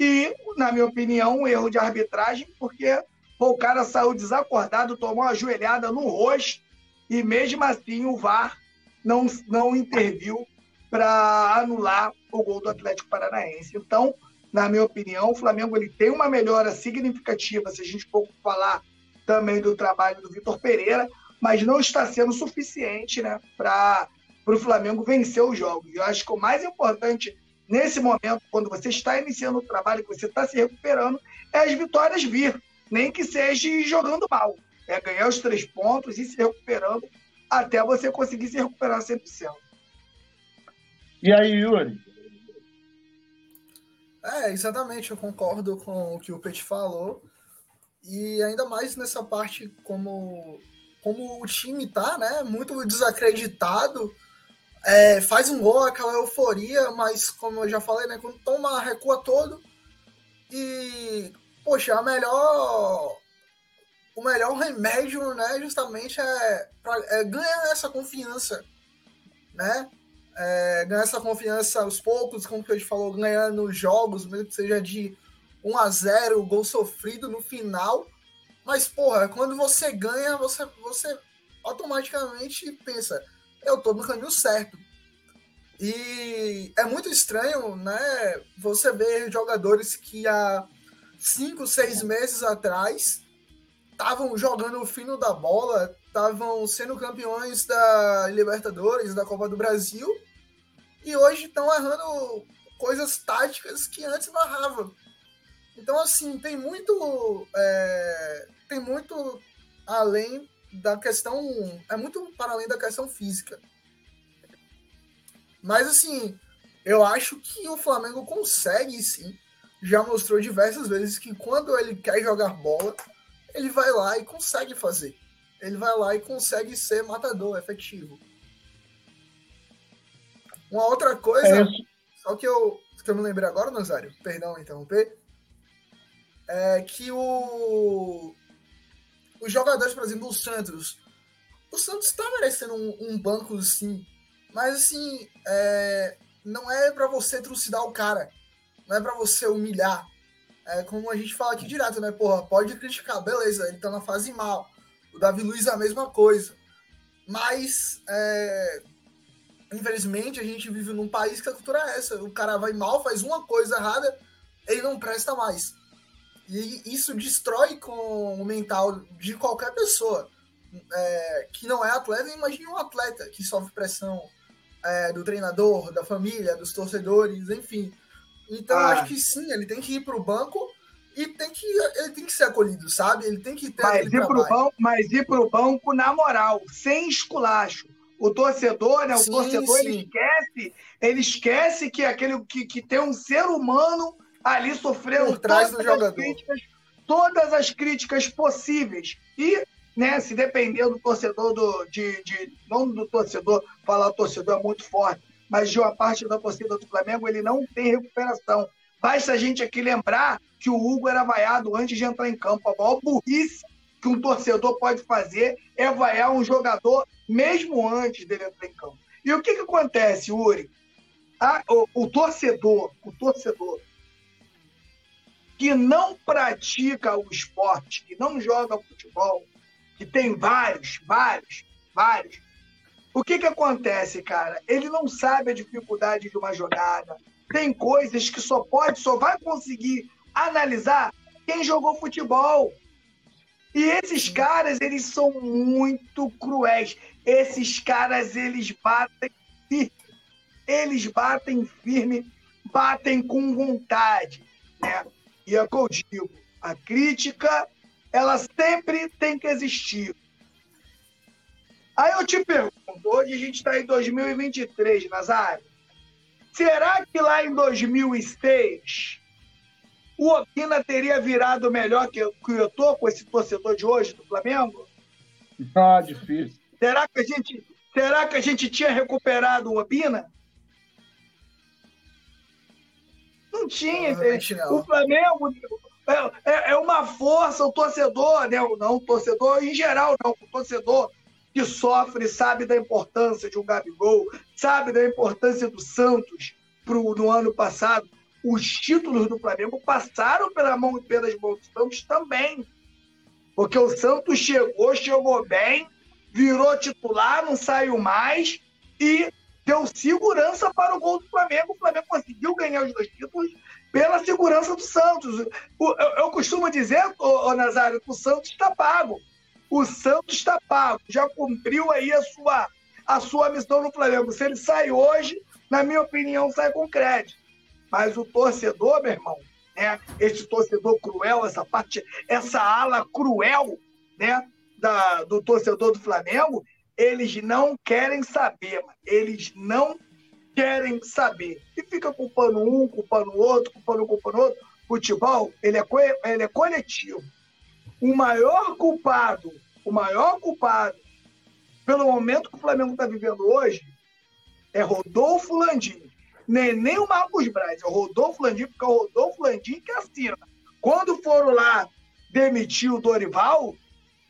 E, na minha opinião, um erro de arbitragem, porque pô, o cara saiu desacordado, tomou uma joelhada no rosto, e mesmo assim o VAR não, não interviu para anular o gol do Atlético Paranaense. Então, na minha opinião, o Flamengo ele tem uma melhora significativa, se a gente for falar também do trabalho do Vitor Pereira, mas não está sendo suficiente né, para o Flamengo vencer os jogos. Eu acho que o mais importante nesse momento, quando você está iniciando o trabalho, que você está se recuperando, é as vitórias vir, nem que seja jogando mal. É ganhar os três pontos e se recuperando até você conseguir se recuperar 100%. E aí, Yuri? É, exatamente, eu concordo com o que o Pet falou. E ainda mais nessa parte como, como o time tá, né? Muito desacreditado. É, faz um gol, aquela euforia, mas como eu já falei, né? Quando toma, recua todo. E, poxa, a melhor. O melhor remédio, né, justamente é, pra, é ganhar essa confiança, né? É, ganhar essa confiança aos poucos, como que a gente falou, ganhando jogos, mesmo que seja de 1 a 0 gol sofrido no final. Mas, porra, quando você ganha, você, você automaticamente pensa, eu tô no caminho certo. E é muito estranho, né? Você ver jogadores que há cinco, seis meses atrás estavam jogando o fino da bola, estavam sendo campeões da Libertadores, da Copa do Brasil, e hoje estão errando coisas táticas que antes não erravam. Então, assim, tem muito. É, tem muito além da questão. É muito para além da questão física. Mas, assim, eu acho que o Flamengo consegue sim. Já mostrou diversas vezes que quando ele quer jogar bola, ele vai lá e consegue fazer. Ele vai lá e consegue ser matador, efetivo. Uma outra coisa, é só que eu, que eu me lembrei agora, Nazário, perdão interromper, é que o, os jogadores, por exemplo, o Santos, o Santos está merecendo um, um, banco sim, mas assim, é, não é para você trucidar o cara, não é para você humilhar. É como a gente fala aqui direto, né? Porra, pode criticar, beleza, ele tá na fase mal. O Davi Luiz é a mesma coisa. Mas, é, infelizmente, a gente vive num país que a cultura é essa. O cara vai mal, faz uma coisa errada, ele não presta mais. E isso destrói com o mental de qualquer pessoa é, que não é atleta. Imagine um atleta que sofre pressão é, do treinador, da família, dos torcedores, enfim. Então, ah. acho que sim, ele tem que ir para o banco e tem que, ele tem que ser acolhido, sabe? Ele tem que ter. Mas ir para o banco, mas ir pro banco na moral, sem esculacho. O torcedor, né? O sim, torcedor sim. ele esquece, ele esquece que aquele que, que tem um ser humano ali Por trás do jogador. Críticas, todas as críticas possíveis. E, né, se depender do torcedor, do, de, de, não do torcedor, falar torcedor é muito forte, mas de uma parte da torcida do Flamengo, ele não tem recuperação. Basta a gente aqui lembrar que o Hugo era vaiado antes de entrar em campo. A maior burrice que um torcedor pode fazer é vaiar um jogador mesmo antes dele entrar em campo. E o que, que acontece, Uri? Ah, o, o torcedor, o torcedor, que não pratica o esporte, que não joga futebol, que tem vários, vários, vários, o que, que acontece, cara? Ele não sabe a dificuldade de uma jogada. Tem coisas que só pode, só vai conseguir analisar quem jogou futebol. E esses caras, eles são muito cruéis. Esses caras, eles batem firme. Eles batem firme, batem com vontade, né? E é o que eu digo, a crítica, ela sempre tem que existir. Aí eu te pergunto, hoje a gente está em 2023, Nazário. Será que lá em 2006 o Opina teria virado melhor que, que eu tô com esse torcedor de hoje do Flamengo? Ah, difícil. Será que a gente, será que a gente tinha recuperado o Opina? Não tinha. O Flamengo é, é, é, uma força, o torcedor, né? Não o torcedor em geral, não. O torcedor que sofre sabe da importância de um Gabigol, sabe da importância do Santos pro, no ano passado. Os títulos do Flamengo passaram pela mão pelas mãos do Santos também. Porque o Santos chegou, chegou bem, virou titular, não saiu mais e deu segurança para o gol do Flamengo. O Flamengo conseguiu ganhar os dois títulos pela segurança do Santos. Eu, costumo dizer, ô, Nazário, que o Santos está pago. O Santos está pago, já cumpriu aí a sua, a sua missão no Flamengo. Se ele sai hoje, na minha opinião, sai com crédito. Mas o torcedor, meu irmão, né? Esse torcedor cruel, essa parte, essa ala cruel, né? Da, do torcedor do Flamengo, eles não querem saber, mano. eles não querem saber. E fica culpando um, culpando o outro, culpando um, culpando o outro. Futebol, ele é, ele é coletivo. O maior culpado, o maior culpado pelo momento que o Flamengo está vivendo hoje é Rodolfo Landim. Nem, nem o Marcos Braz, é o Rodolfo Landim, porque é o Rodolfo Landim que assina. Quando foram lá demitir o Dorival,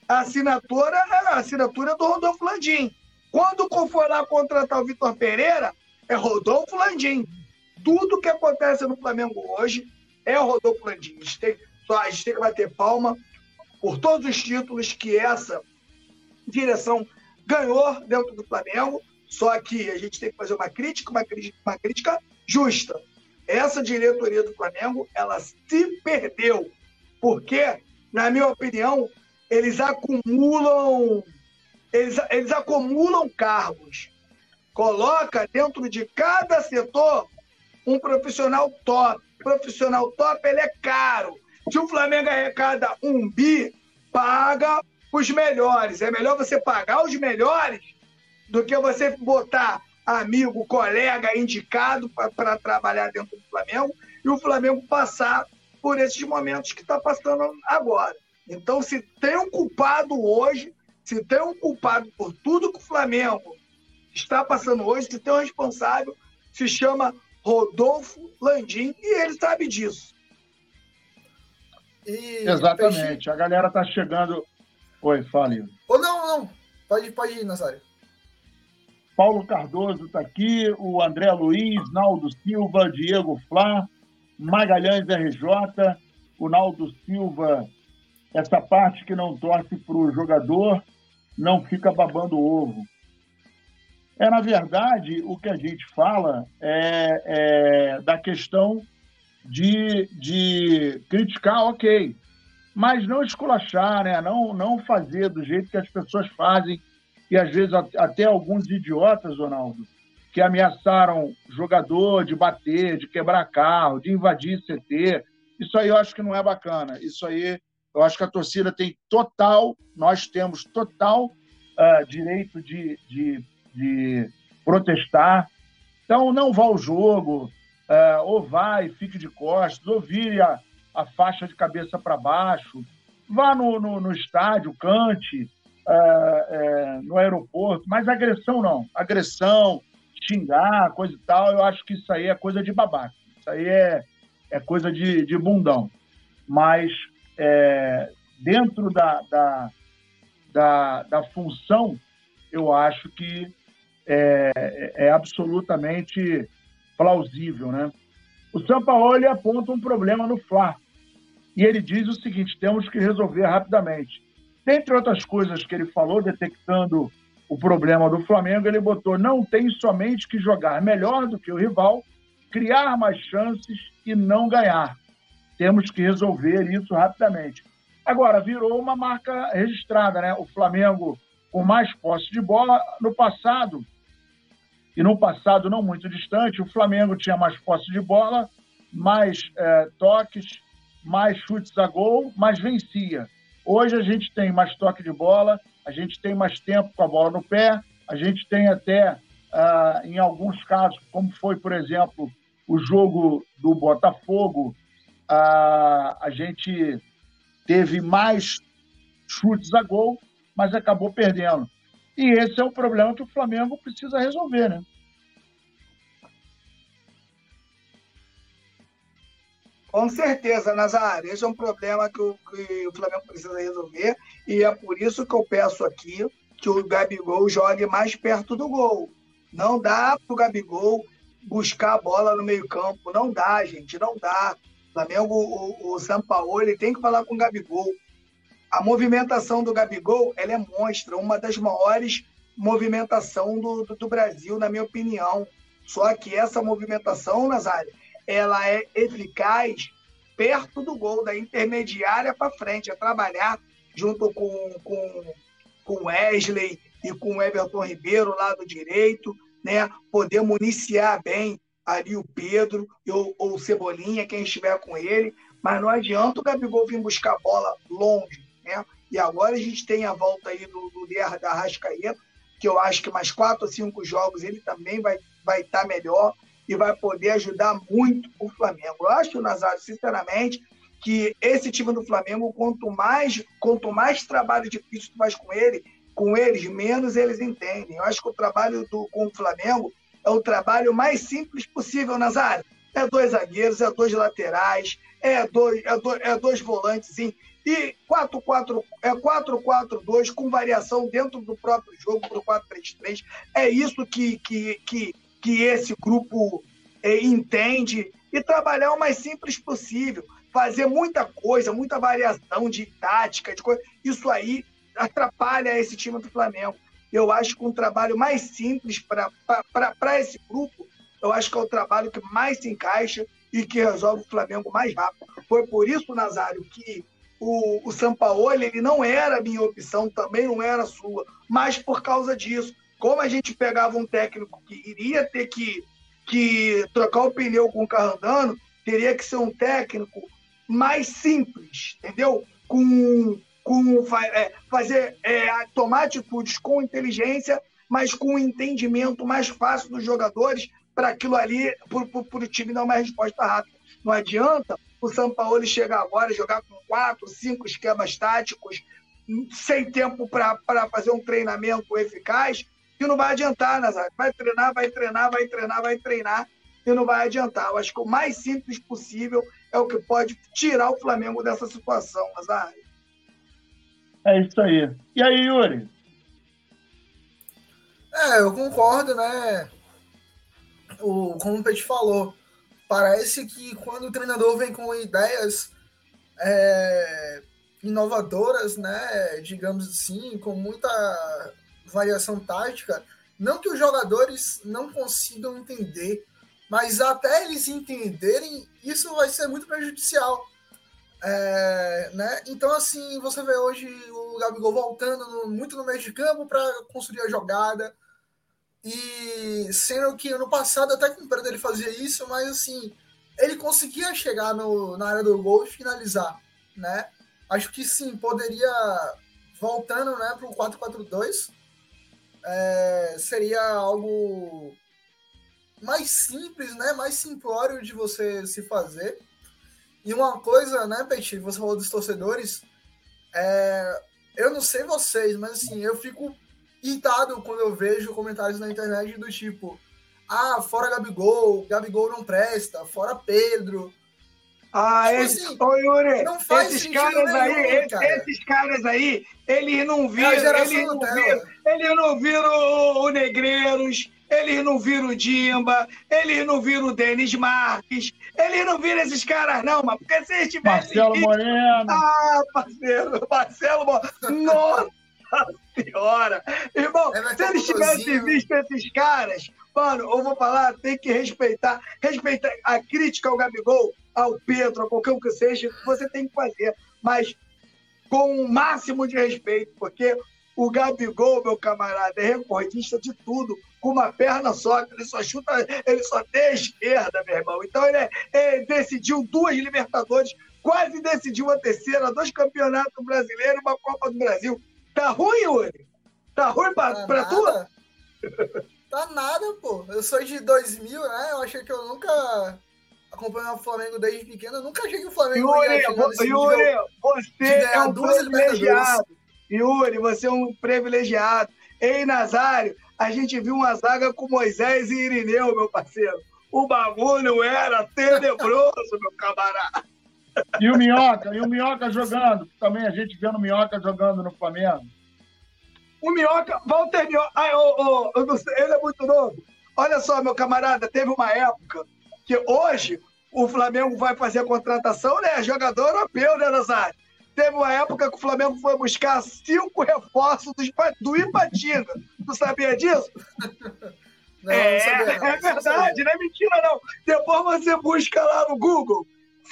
a assinatura era a assinatura do Rodolfo Landim. Quando for lá contratar o Vitor Pereira, é Rodolfo Landim. Tudo que acontece no Flamengo hoje é o Rodolfo Landim. A gente tem, a gente tem que bater palma por todos os títulos que essa direção ganhou dentro do Flamengo. Só que a gente tem que fazer uma crítica, uma crítica, uma crítica justa. Essa diretoria do Flamengo, ela se perdeu. Porque, na minha opinião, eles acumulam eles, eles acumulam cargos. Coloca dentro de cada setor um profissional top. Profissional top, ele é caro. Se o Flamengo arrecada um bi, paga os melhores. É melhor você pagar os melhores do que você botar amigo, colega, indicado para trabalhar dentro do Flamengo e o Flamengo passar por esses momentos que está passando agora. Então, se tem um culpado hoje, se tem um culpado por tudo que o Flamengo está passando hoje, se tem um responsável, se chama Rodolfo Landim e ele sabe disso. E, Exatamente. A galera tá chegando. Oi, fale. Ou não, não. Pode, pode ir, Nazário. Paulo Cardoso está aqui, o André Luiz, Naldo Silva, Diego Flá, Magalhães RJ, o Naldo Silva, essa parte que não torce para o jogador, não fica babando ovo. É, na verdade, o que a gente fala é, é da questão de, de criticar, ok, mas não esculachar, né? não, não fazer do jeito que as pessoas fazem, e às vezes até alguns idiotas, Ronaldo, que ameaçaram jogador de bater, de quebrar carro, de invadir CT. Isso aí eu acho que não é bacana. Isso aí eu acho que a torcida tem total, nós temos total uh, direito de, de, de protestar. Então não vá ao jogo, uh, ou vai, fique de costas, ou vire a, a faixa de cabeça para baixo, vá no, no, no estádio, cante uh, no aeroporto, mas agressão não. Agressão, xingar, coisa e tal, eu acho que isso aí é coisa de babaca. Isso aí é, é coisa de, de bundão. Mas é, dentro da, da, da, da função, eu acho que é, é, absolutamente plausível, né? O Sampaoli aponta um problema no Fla e ele diz o seguinte: temos que resolver rapidamente. Dentre outras coisas que ele falou, detectando o problema do Flamengo, ele botou: não tem somente que jogar melhor do que o rival, criar mais chances e não ganhar. Temos que resolver isso rapidamente. Agora, virou uma marca registrada, né? O Flamengo com mais posse de bola. No passado, e no passado não muito distante, o Flamengo tinha mais posse de bola, mais é, toques, mais chutes a gol, mas vencia. Hoje a gente tem mais toque de bola, a gente tem mais tempo com a bola no pé, a gente tem até, ah, em alguns casos, como foi, por exemplo, o jogo do Botafogo, ah, a gente teve mais chutes a gol, mas acabou perdendo. E esse é o problema que o Flamengo precisa resolver, né? Com certeza, Nazário. Esse é um problema que o, que o, Flamengo precisa resolver. E é por isso que eu peço aqui que o Gabigol jogue mais perto do gol. Não dá para o Gabigol buscar a bola no meio-campo. Não dá, gente. Não dá. Flamengo, o, o ele tem que falar com o Gabigol. A movimentação do Gabigol ela é monstra, uma das maiores movimentação do, do, do Brasil, na minha opinião. Só que essa movimentação, Nazário, ela é eficaz perto do gol, da intermediária para frente, é trabalhar junto com, com, com Wesley e com Everton Ribeiro, lado direito, né? poder municiar bem ali o Pedro ou, o Cebolinha, quem estiver com ele, mas não adianta o Gabigol vir buscar a bola longe, né? E agora a gente tem a volta aí do, do da Rascaeta, que eu acho que mais quatro ou cinco jogos ele também vai estar vai tá melhor e vai poder ajudar muito o Flamengo. Eu acho, Nazário, sinceramente, que esse time do Flamengo, quanto mais, quanto mais trabalho difícil tu faz com ele, com eles, menos eles entendem. Eu acho que o trabalho do, com o Flamengo é o trabalho mais simples possível, Nazário. É dois zagueiros, é dois laterais, é dois, é dois, é dois volantes. E 4-4, é 4-4-2 com variação dentro do próprio jogo para o 4-3-3. É isso que, que, que, que esse grupo é, entende e trabalhar o mais simples possível. Fazer muita coisa, muita variação de tática, de coisa. Isso aí atrapalha esse time do Flamengo. Eu acho que um trabalho mais simples para esse grupo, eu acho que é o trabalho que mais se encaixa e que resolve o Flamengo mais rápido. Foi por isso, Nazário, que o, o Sampaoli ele não era minha opção, também não era sua, mas por causa disso como a gente pegava um técnico que iria ter que, que trocar o pneu com o carro andando, teria que ser um técnico mais simples, entendeu? Com, com é, fazer é, tomar atitudes com inteligência, mas com um entendimento mais fácil dos jogadores para aquilo ali, para o time dar uma resposta rápida. Não adianta o São Paulo chegar agora jogar com quatro, cinco esquemas táticos, sem tempo para fazer um treinamento eficaz, que não vai adiantar, Nazário. Vai treinar, vai treinar, vai treinar, vai treinar e não vai adiantar. Eu acho que o mais simples possível é o que pode tirar o Flamengo dessa situação, Nazário. É isso aí. E aí, Yuri? É, eu concordo, né? O, como o Peixe falou, parece que quando o treinador vem com ideias é, inovadoras, né? Digamos assim, com muita variação tática, não que os jogadores não consigam entender, mas até eles entenderem, isso vai ser muito prejudicial. É, né? Então, assim, você vê hoje o Gabigol voltando no, muito no meio de campo para construir a jogada. E sendo que ano passado até com o Pedro ele fazia isso, mas assim, ele conseguia chegar no, na área do gol e finalizar, né? Acho que sim, poderia voltando, né, para o 4-4-2, é, seria algo mais simples, né? Mais simplório de você se fazer. E uma coisa, né, Peixe, você falou dos torcedores, é, eu não sei vocês, mas assim, eu fico irritado quando eu vejo comentários na internet do tipo, ah, fora Gabigol, Gabigol não presta, fora Pedro, ah, tipo esse, assim, ô Yuri, esses caras nenhum, aí, cara. esses caras aí, eles não viram, é eles não viram, eles não viram o Negreiros, eles não viram o Dimba, eles não viram o Denis Marques, eles não viram esses caras não, mas porque se eles tivessem Marcelo visto... Moreno. Ah, parceiro, Marcelo Moreno. Nossa senhora. Irmão, é se eles tivessem visto esses caras, mano, eu vou falar, tem que respeitar, respeitar a crítica ao Gabigol, ao Pedro, a qualquer um que seja, você tem que fazer, mas com o máximo de respeito, porque o Gabigol, meu camarada, é recordista de tudo, com uma perna só, ele só chuta, ele só tem a esquerda, meu irmão. Então ele, é, ele decidiu duas Libertadores, quase decidiu a terceira, dois campeonatos brasileiros e uma Copa do Brasil. Tá ruim, Yuri? Tá ruim pra, tá pra tu? Tá nada, pô. Eu sou de 2000, né? Eu achei que eu nunca acompanhei o Flamengo desde pequeno. Eu nunca achei que o Flamengo Yuri, ia Yuri, você é um privilegiado. Yuri, você é um privilegiado. Ei, Nazário, a gente viu uma zaga com Moisés e Irineu, meu parceiro. O bagulho era tenebroso, meu camarada. E o Minhoca, e o Minhoca jogando. Também a gente vendo o Minhoca jogando no Flamengo. O Minhoca, Walter Minhoca, ai, oh, oh, ele é muito novo. Olha só, meu camarada, teve uma época que hoje o Flamengo vai fazer a contratação, né? Jogador europeu, né, Nazário? Teve uma época que o Flamengo foi buscar cinco reforços do, do Ipatinga. Tu sabia disso? [LAUGHS] Não, é, sabia, não. é verdade, não é mentira, não. Depois você busca lá no Google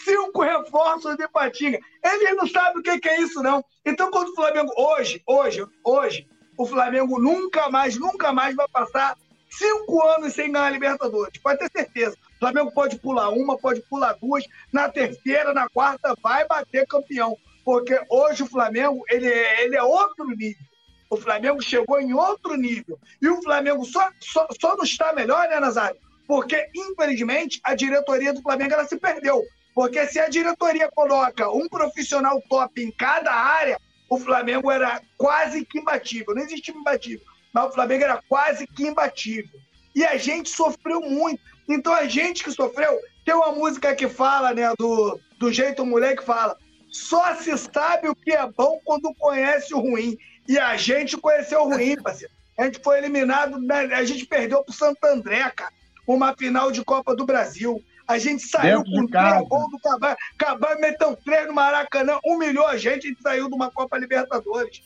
cinco reforços de Ipatinga. Ele não sabe o que é isso, não. Então, quando o Flamengo, hoje, hoje, hoje, o Flamengo nunca mais, nunca mais vai passar cinco anos sem ganhar a Libertadores. Pode ter certeza. O Flamengo pode pular uma, pode pular duas. Na terceira, na quarta, vai bater campeão porque hoje o Flamengo ele é, ele é outro nível. O Flamengo chegou em outro nível. E o Flamengo só, só, só não está melhor, né, Nazário? Porque, infelizmente, a diretoria do Flamengo ela se perdeu. Porque se a diretoria coloca um profissional top em cada área, o Flamengo era quase que imbatível. Não existe imbatível, mas o Flamengo era quase que imbatível. E a gente sofreu muito. Então a gente que sofreu, tem uma música que fala, né, do, do jeito moleque fala, só se sabe o que é bom quando conhece o ruim. E a gente conheceu o ruim, parceiro. A gente foi eliminado, a gente perdeu pro Santo André, cara. Uma final de Copa do Brasil. A gente saiu com três gols do Cabai. Cabai meteu três no Maracanã, humilhou a gente e saiu de uma Copa Libertadores.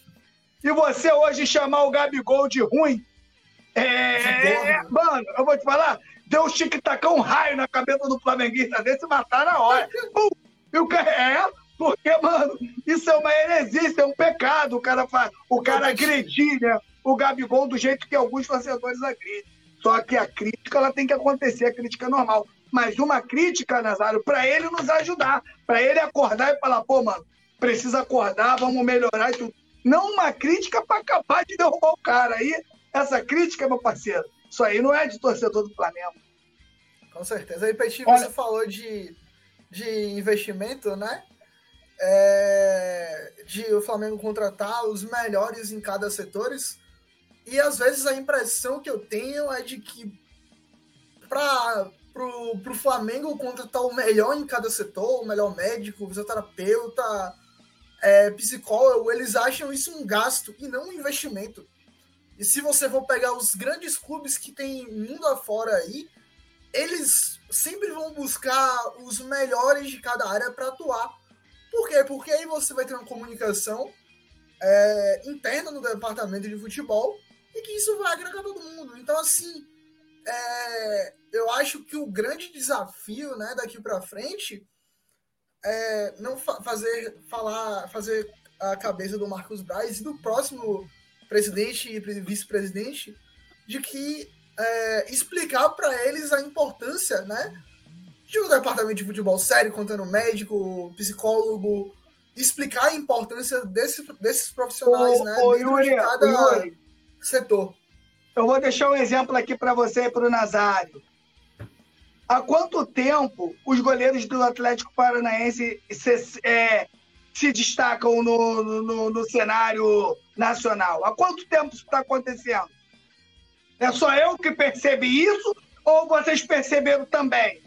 E você hoje chamar o Gabigol de ruim, é, é, mano, eu vou te falar, deu um tic-tacão um raio na cabeça do flamenguista desse matar na hora. [LAUGHS] Pum! E o cara, é, porque, mano, isso é uma heresia, isso é um pecado. O cara, faz, o cara agredir né, o Gabigol do jeito que alguns torcedores agridem. Só que a crítica ela tem que acontecer, a crítica é normal. Mas uma crítica, Nazário, para ele nos ajudar, para ele acordar e falar, pô, mano, precisa acordar, vamos melhorar e tudo. Não uma crítica para acabar de derrubar o cara. Aí, essa crítica, meu parceiro, isso aí não é de torcedor do Flamengo. Com certeza. Aí, Petit, você falou de, de investimento, né? É, de o Flamengo contratar os melhores em cada setores. E às vezes a impressão que eu tenho é de que para pro, pro Flamengo contratar o melhor em cada setor, o melhor médico, fisioterapeuta, é, psicólogo, eles acham isso um gasto e não um investimento. E se você for pegar os grandes clubes que tem mundo afora aí, eles sempre vão buscar os melhores de cada área para atuar. Por quê? Porque aí você vai ter uma comunicação é, interna no departamento de futebol e que isso vai agregar todo mundo. Então, assim, é, eu acho que o grande desafio né, daqui para frente é não fa fazer falar, fazer a cabeça do Marcos Braz e do próximo presidente e vice-presidente de que é, explicar para eles a importância né, de um departamento de futebol sério, contando médico, psicólogo, explicar a importância desse, desses profissionais, ô, né? Ô, Yuri, de cada Yuri, setor. Eu vou deixar um exemplo aqui para você e para o Nazário. Há quanto tempo os goleiros do Atlético Paranaense se, é, se destacam no, no, no, cenário nacional? Há quanto tempo isso está acontecendo? É só eu que percebi isso ou vocês perceberam também?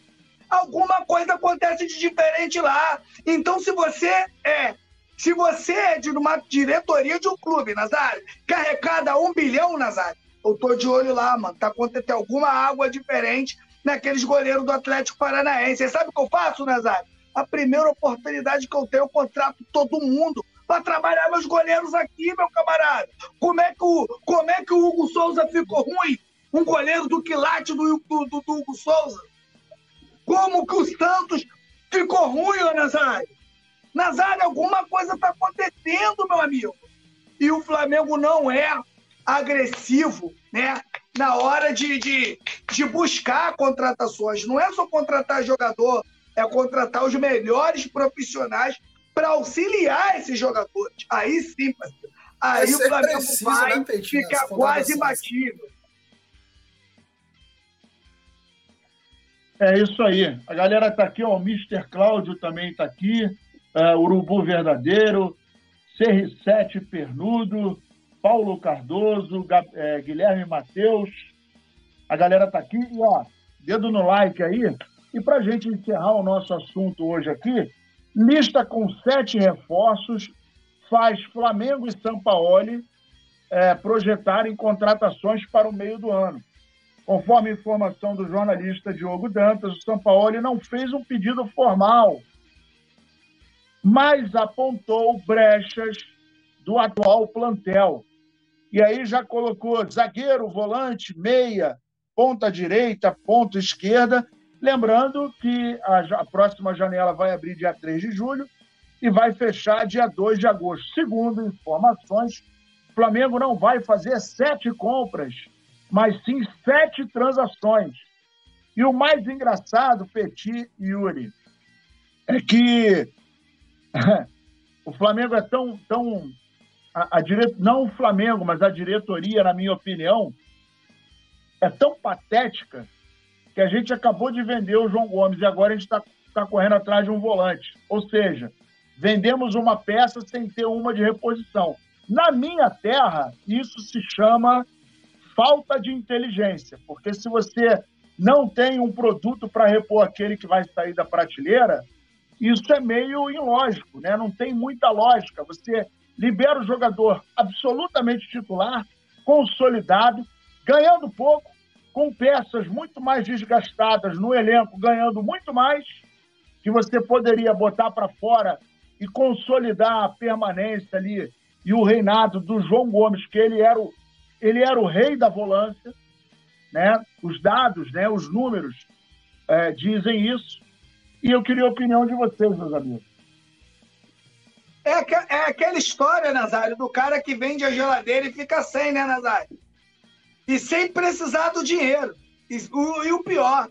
Alguma coisa acontece de diferente lá. Então, se você é se você é de uma diretoria de um clube, Nazário, que arrecada um bilhão, Nazário, eu tô de olho lá, mano. Tá acontecendo alguma água diferente naqueles goleiros do Atlético Paranaense. Você sabe o que eu faço, Nazário? A primeira oportunidade que eu tenho, eu contrato todo mundo para trabalhar meus goleiros aqui, meu camarada. Como é que o, como é que o Hugo Souza ficou ruim? Um goleiro do quilate do, do, do, do Hugo Souza. Como que o Santos ficou ruim, Nazário? Nazário, alguma coisa está acontecendo, meu amigo. E o Flamengo não é agressivo, né? Na hora de, de, de buscar contratações. Não é só contratar jogador, é contratar os melhores profissionais para auxiliar esses jogadores. Aí sim, parceiro. Aí o Flamengo preciso, vai né, ficar quase imbatível. É isso aí. A galera está aqui, ó, o Mr. Cláudio também está aqui, uh, Urubu Verdadeiro, CR7 Pernudo, Paulo Cardoso, é, Guilherme Matheus. A galera está aqui e, ó, dedo no like aí. E para gente encerrar o nosso assunto hoje aqui, lista com sete reforços faz Flamengo e Sampaoli é, projetarem contratações para o meio do ano. Conforme informação do jornalista Diogo Dantas, o São Paulo não fez um pedido formal, mas apontou brechas do atual plantel. E aí já colocou zagueiro, volante, meia, ponta direita, ponta esquerda. Lembrando que a próxima janela vai abrir dia 3 de julho e vai fechar dia 2 de agosto. Segundo informações, o Flamengo não vai fazer sete compras mas sim sete transações. E o mais engraçado, Petit e Yuri, é que [LAUGHS] o Flamengo é tão. tão a, a dire... Não o Flamengo, mas a diretoria, na minha opinião, é tão patética que a gente acabou de vender o João Gomes e agora a gente está tá correndo atrás de um volante. Ou seja, vendemos uma peça sem ter uma de reposição. Na minha terra, isso se chama falta de inteligência, porque se você não tem um produto para repor aquele que vai sair da prateleira, isso é meio ilógico, né? não tem muita lógica. Você libera o jogador absolutamente titular, consolidado, ganhando pouco, com peças muito mais desgastadas no elenco, ganhando muito mais, que você poderia botar para fora e consolidar a permanência ali e o reinado do João Gomes, que ele era o, ele era o rei da volância, né? Os dados, né? Os números é, dizem isso. E eu queria a opinião de vocês, meus amigos. É, é aquela história, Nazário, do cara que vende a geladeira e fica sem, né, Nazário? E sem precisar do dinheiro. E o, e o pior,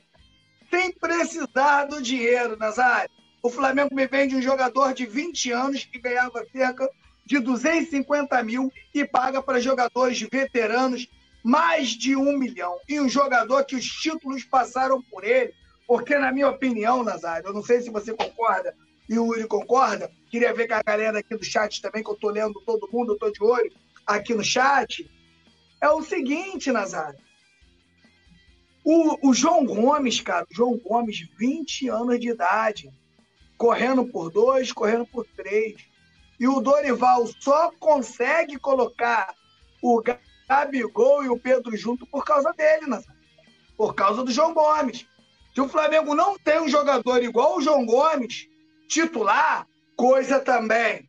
sem precisar do dinheiro, Nazário. O Flamengo me vende um jogador de 20 anos que ganhava cerca de 250 mil e paga para jogadores veteranos mais de um milhão. E um jogador que os títulos passaram por ele, porque, na minha opinião, Nazário, eu não sei se você concorda e o Yuri concorda, queria ver com a galera aqui do chat também, que eu estou lendo todo mundo, eu estou de olho aqui no chat. É o seguinte, Nazário. O, o João Gomes, cara, o João Gomes, 20 anos de idade, correndo por dois, correndo por três e o Dorival só consegue colocar o Gabigol e o Pedro junto por causa dele, né? por causa do João Gomes. Se o Flamengo não tem um jogador igual o João Gomes, titular, coisa também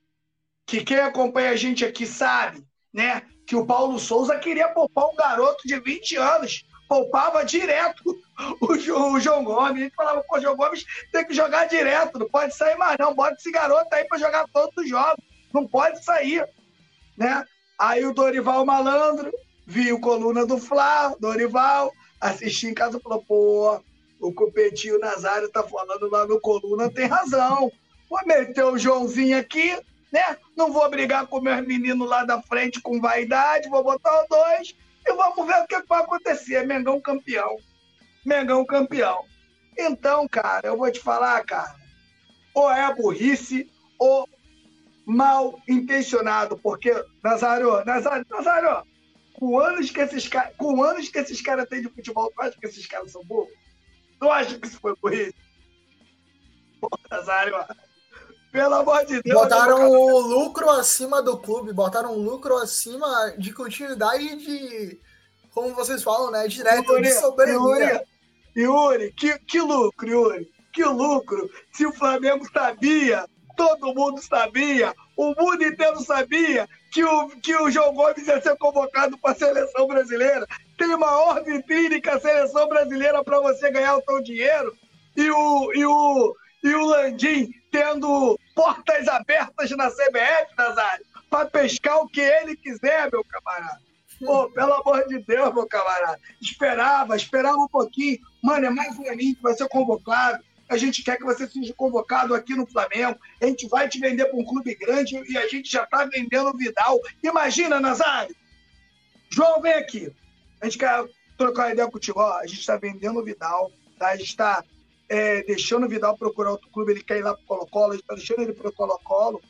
que quem acompanha a gente aqui sabe, né? Que o Paulo Souza queria poupar um garoto de 20 anos, poupava direto o, o João Gomes. A gente falava, pô, João Gomes tem que jogar direto, não pode sair mais, não. Bota esse garoto aí para jogar todos os jogos. Não pode sair. Né? Aí o Dorival Malandro viu coluna do Flá, Dorival, assisti em casa e falou, pô, o Cupetinho Nazário tá falando lá no coluna, tem razão. Vou meter o Joãozinho aqui, né? Não vou brigar com meus meninos lá da frente com vaidade, vou botar os dois e vamos ver o que vai acontecer. Mengão campeão. Mengão campeão. Então, cara, eu vou te falar, cara, ou é burrice, ou mal intencionado, porque, Nazário, Nazário, Nazário, com anos que esses caras, com anos que esses caras têm de futebol, tu acha que esses caras são burros? Tu acha que isso foi burrice? Pô, Nazário, pelo amor de Deus. Botaram o lucro acima do clube, botaram o lucro acima de continuidade de, como vocês falam, né? Direto Yuri, de soberania. Yuri, Yuri, que, que lucro, Yuri? Que lucro! Se o Flamengo sabia, todo mundo sabia, o mundo inteiro sabia que o, que o João Gomes ia ser convocado para a seleção brasileira. Tem maior vitrine que a seleção brasileira para você ganhar o seu dinheiro. E o, e o, e o Landim tendo portas abertas na CBF, Nazário, para pescar o que ele quiser, meu camarada. Pô, pelo amor de Deus, meu camarada. Esperava, esperava um pouquinho. Mano, é mais um aninho que vai ser convocado. a gente quer que você seja convocado aqui no Flamengo. A gente vai te vender para um clube grande e a gente já está vendendo o Vidal. Imagina, Nazário! João, vem aqui. A gente quer trocar uma ideia contigo. Ó, a gente está vendendo o Vidal, tá? a gente está é, deixando o Vidal procurar outro clube, ele quer ir lá para o Colo-Colo, a gente está deixando ele para o Colo-Colo.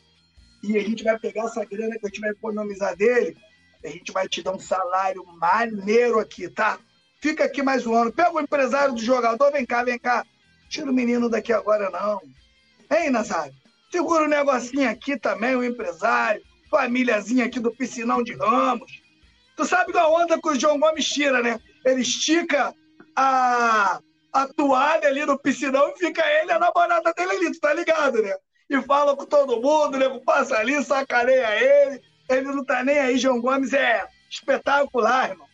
E a gente vai pegar essa grana que a gente vai economizar dele, a gente vai te dar um salário maneiro aqui, tá? Fica aqui mais um ano. Pega o empresário do jogador, vem cá, vem cá. Tira o menino daqui agora, não. Hein, Nazário? Segura o um negocinho aqui também, o empresário, famíliazinha aqui do Piscinão de Ramos. Tu sabe da onda que o João Gomes tira, né? Ele estica a, a toalha ali no piscinão e fica ele a namorada dele ali, tu tá ligado, né? E fala com todo mundo, né? Passa ali, sacaneia ele. Ele não tá nem aí, João Gomes é espetacular, irmão.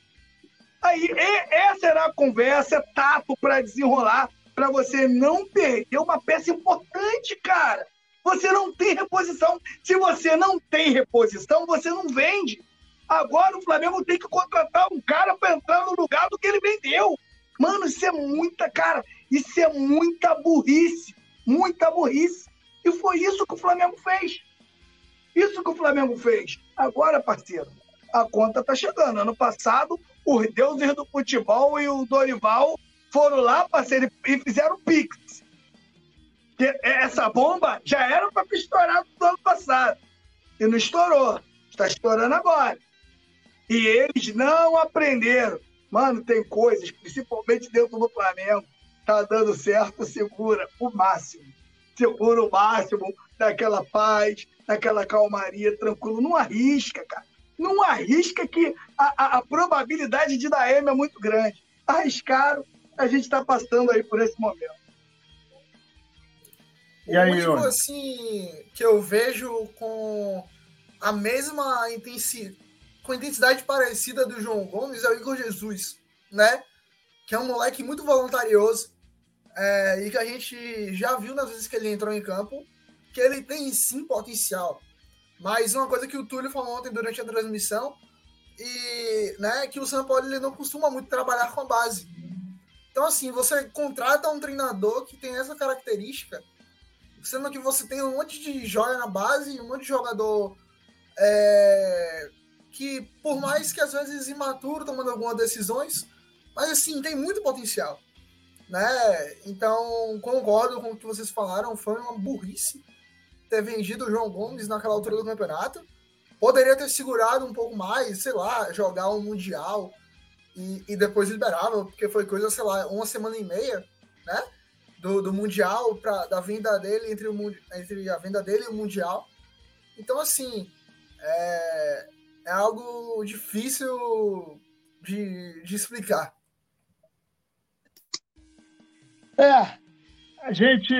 Aí, essa era a conversa, é tato para desenrolar, para você não perder uma peça importante, cara. Você não tem reposição. Se você não tem reposição, você não vende. Agora o Flamengo tem que contratar um cara para entrar no lugar do que ele vendeu. Mano, isso é muita, cara, isso é muita burrice. Muita burrice. E foi isso que o Flamengo fez. Isso que o Flamengo fez. Agora, parceiro, a conta tá chegando. Ano passado, os deuses do futebol e o Dorival foram lá, parceiro, e fizeram pix. Essa bomba já era para ter estourado no ano passado. E não estourou. Está estourando agora. E eles não aprenderam. Mano, tem coisas, principalmente dentro do Flamengo, tá dando certo, segura o máximo. Segura o máximo daquela paz, daquela calmaria, tranquilo. Não arrisca, cara. Não arrisca que a, a, a probabilidade de dar M é muito grande. Arriscaram, a gente está passando aí por esse momento. E aí, o único, assim, que eu vejo com a mesma intensidade com intensidade parecida do João Gomes é o Igor Jesus, né? Que é um moleque muito voluntarioso é, e que a gente já viu nas vezes que ele entrou em campo que ele tem sim potencial. Mas uma coisa que o Túlio falou ontem durante a transmissão e né, que o São Paulo ele não costuma muito trabalhar com a base. Então, assim, você contrata um treinador que tem essa característica, sendo que você tem um monte de joia na base, um monte de jogador é, que, por mais que às vezes imaturo tomando algumas decisões, mas assim, tem muito potencial. Né? Então, concordo com o que vocês falaram, foi uma burrice ter vendido o João Gomes naquela altura do campeonato. Poderia ter segurado um pouco mais, sei lá, jogar um Mundial e, e depois liberava, porque foi coisa, sei lá, uma semana e meia, né? Do, do Mundial, pra, da venda dele, entre, o, entre a venda dele e o Mundial. Então, assim, é, é algo difícil de, de explicar. É, a gente.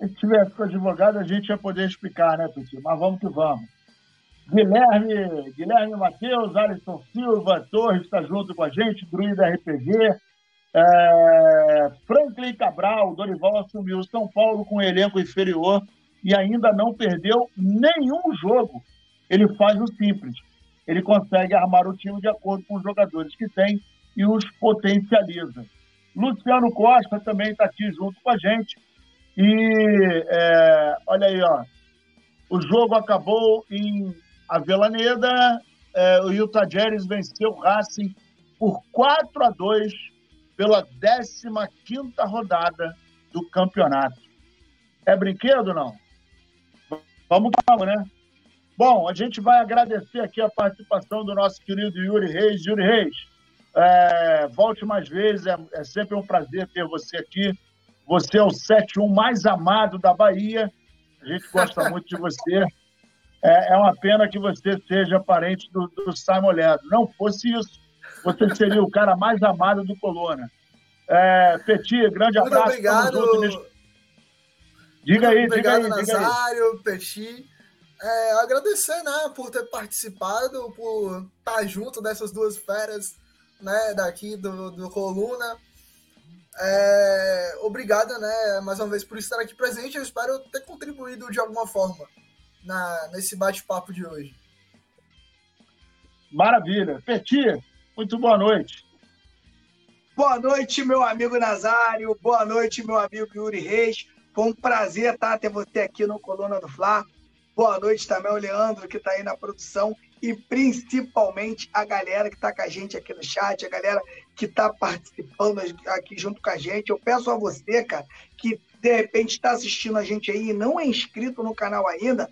Se tivesse com advogado, a gente ia poder explicar, né, Petit? Mas vamos que vamos. Guilherme, Guilherme Matheus, Alisson Silva, Torres está junto com a gente, Druida RPG. É, Franklin Cabral, Dorival assumiu São Paulo com um elenco inferior e ainda não perdeu nenhum jogo ele faz o simples. Ele consegue armar o time de acordo com os jogadores que tem e os potencializa. Luciano Costa também está aqui junto com a gente. E é, olha aí, ó. O jogo acabou em Avelaneda. É, o Utah Jazz venceu o Racing por 4 a 2 pela 15 rodada do campeonato. É brinquedo não? Vamos calma, né? Bom, a gente vai agradecer aqui a participação do nosso querido Yuri Reis. Yuri Reis, é, volte mais vezes, é, é, sempre um prazer ter você aqui. Você é o 71 mais amado da Bahia. A gente gosta [LAUGHS] muito de você. É, é, uma pena que você seja parente do, do Simon Ledo. Não fosse isso, você seria o cara mais amado do Coluna. É, Petit, grande muito abraço. Obrigado. Nesse... Diga aí, obrigado, diga aí. Nazário, diga aí. Petit. É, agradecer, né, por ter participado, por estar junto dessas duas feras, né, daqui do, do Coluna. É, obrigado, né, mais uma vez por estar aqui presente. Eu espero ter contribuído de alguma forma na, nesse bate-papo de hoje. Maravilha. Peti, muito boa noite. Boa noite, meu amigo Nazário. Boa noite, meu amigo Yuri Reis. Foi um prazer tá, ter você aqui no Coluna do Fla. Boa noite também ao Leandro, que está aí na produção, e principalmente a galera que está com a gente aqui no chat, a galera que está participando aqui junto com a gente. Eu peço a você, cara, que de repente está assistindo a gente aí e não é inscrito no canal ainda,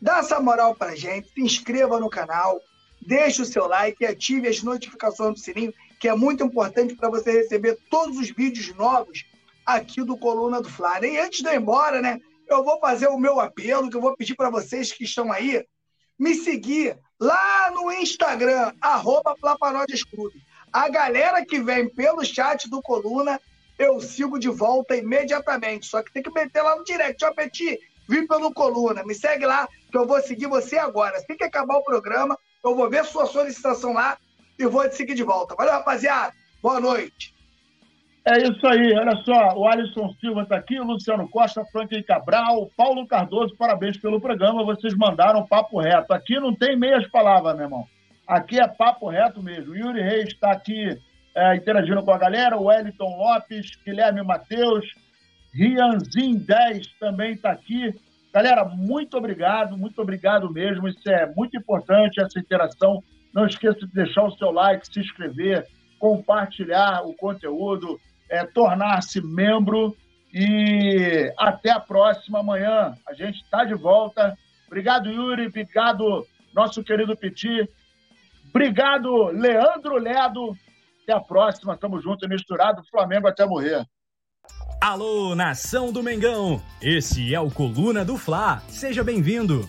dá essa moral pra gente, se inscreva no canal, deixe o seu like e ative as notificações do sininho, que é muito importante para você receber todos os vídeos novos aqui do Coluna do Fla. E antes de eu ir embora, né? Eu vou fazer o meu apelo, que eu vou pedir para vocês que estão aí, me seguir lá no Instagram, arroba. A galera que vem pelo chat do Coluna, eu sigo de volta imediatamente. Só que tem que meter lá no direct. Ó, Peti, vim pelo Coluna. Me segue lá, que eu vou seguir você agora. Assim que acabar o programa, eu vou ver sua solicitação lá e vou te seguir de volta. Valeu, rapaziada. Boa noite. É isso aí, olha só, o Alisson Silva está aqui, o Luciano Costa, Franklin Cabral, Paulo Cardoso, parabéns pelo programa, vocês mandaram papo reto. Aqui não tem meias palavras, meu irmão. Aqui é papo reto mesmo. Yuri Reis está aqui é, interagindo com a galera, o Wellington Lopes, Guilherme Matheus, Rianzin 10 também está aqui. Galera, muito obrigado, muito obrigado mesmo. Isso é muito importante, essa interação. Não esqueça de deixar o seu like, se inscrever, compartilhar o conteúdo é, tornar-se membro. E até a próxima amanhã. A gente está de volta. Obrigado, Yuri. Obrigado, nosso querido Piti. Obrigado, Leandro Ledo. Até a próxima. Tamo junto e misturado. Flamengo até morrer. Alô, nação do Mengão! Esse é o Coluna do Fla. Seja bem-vindo.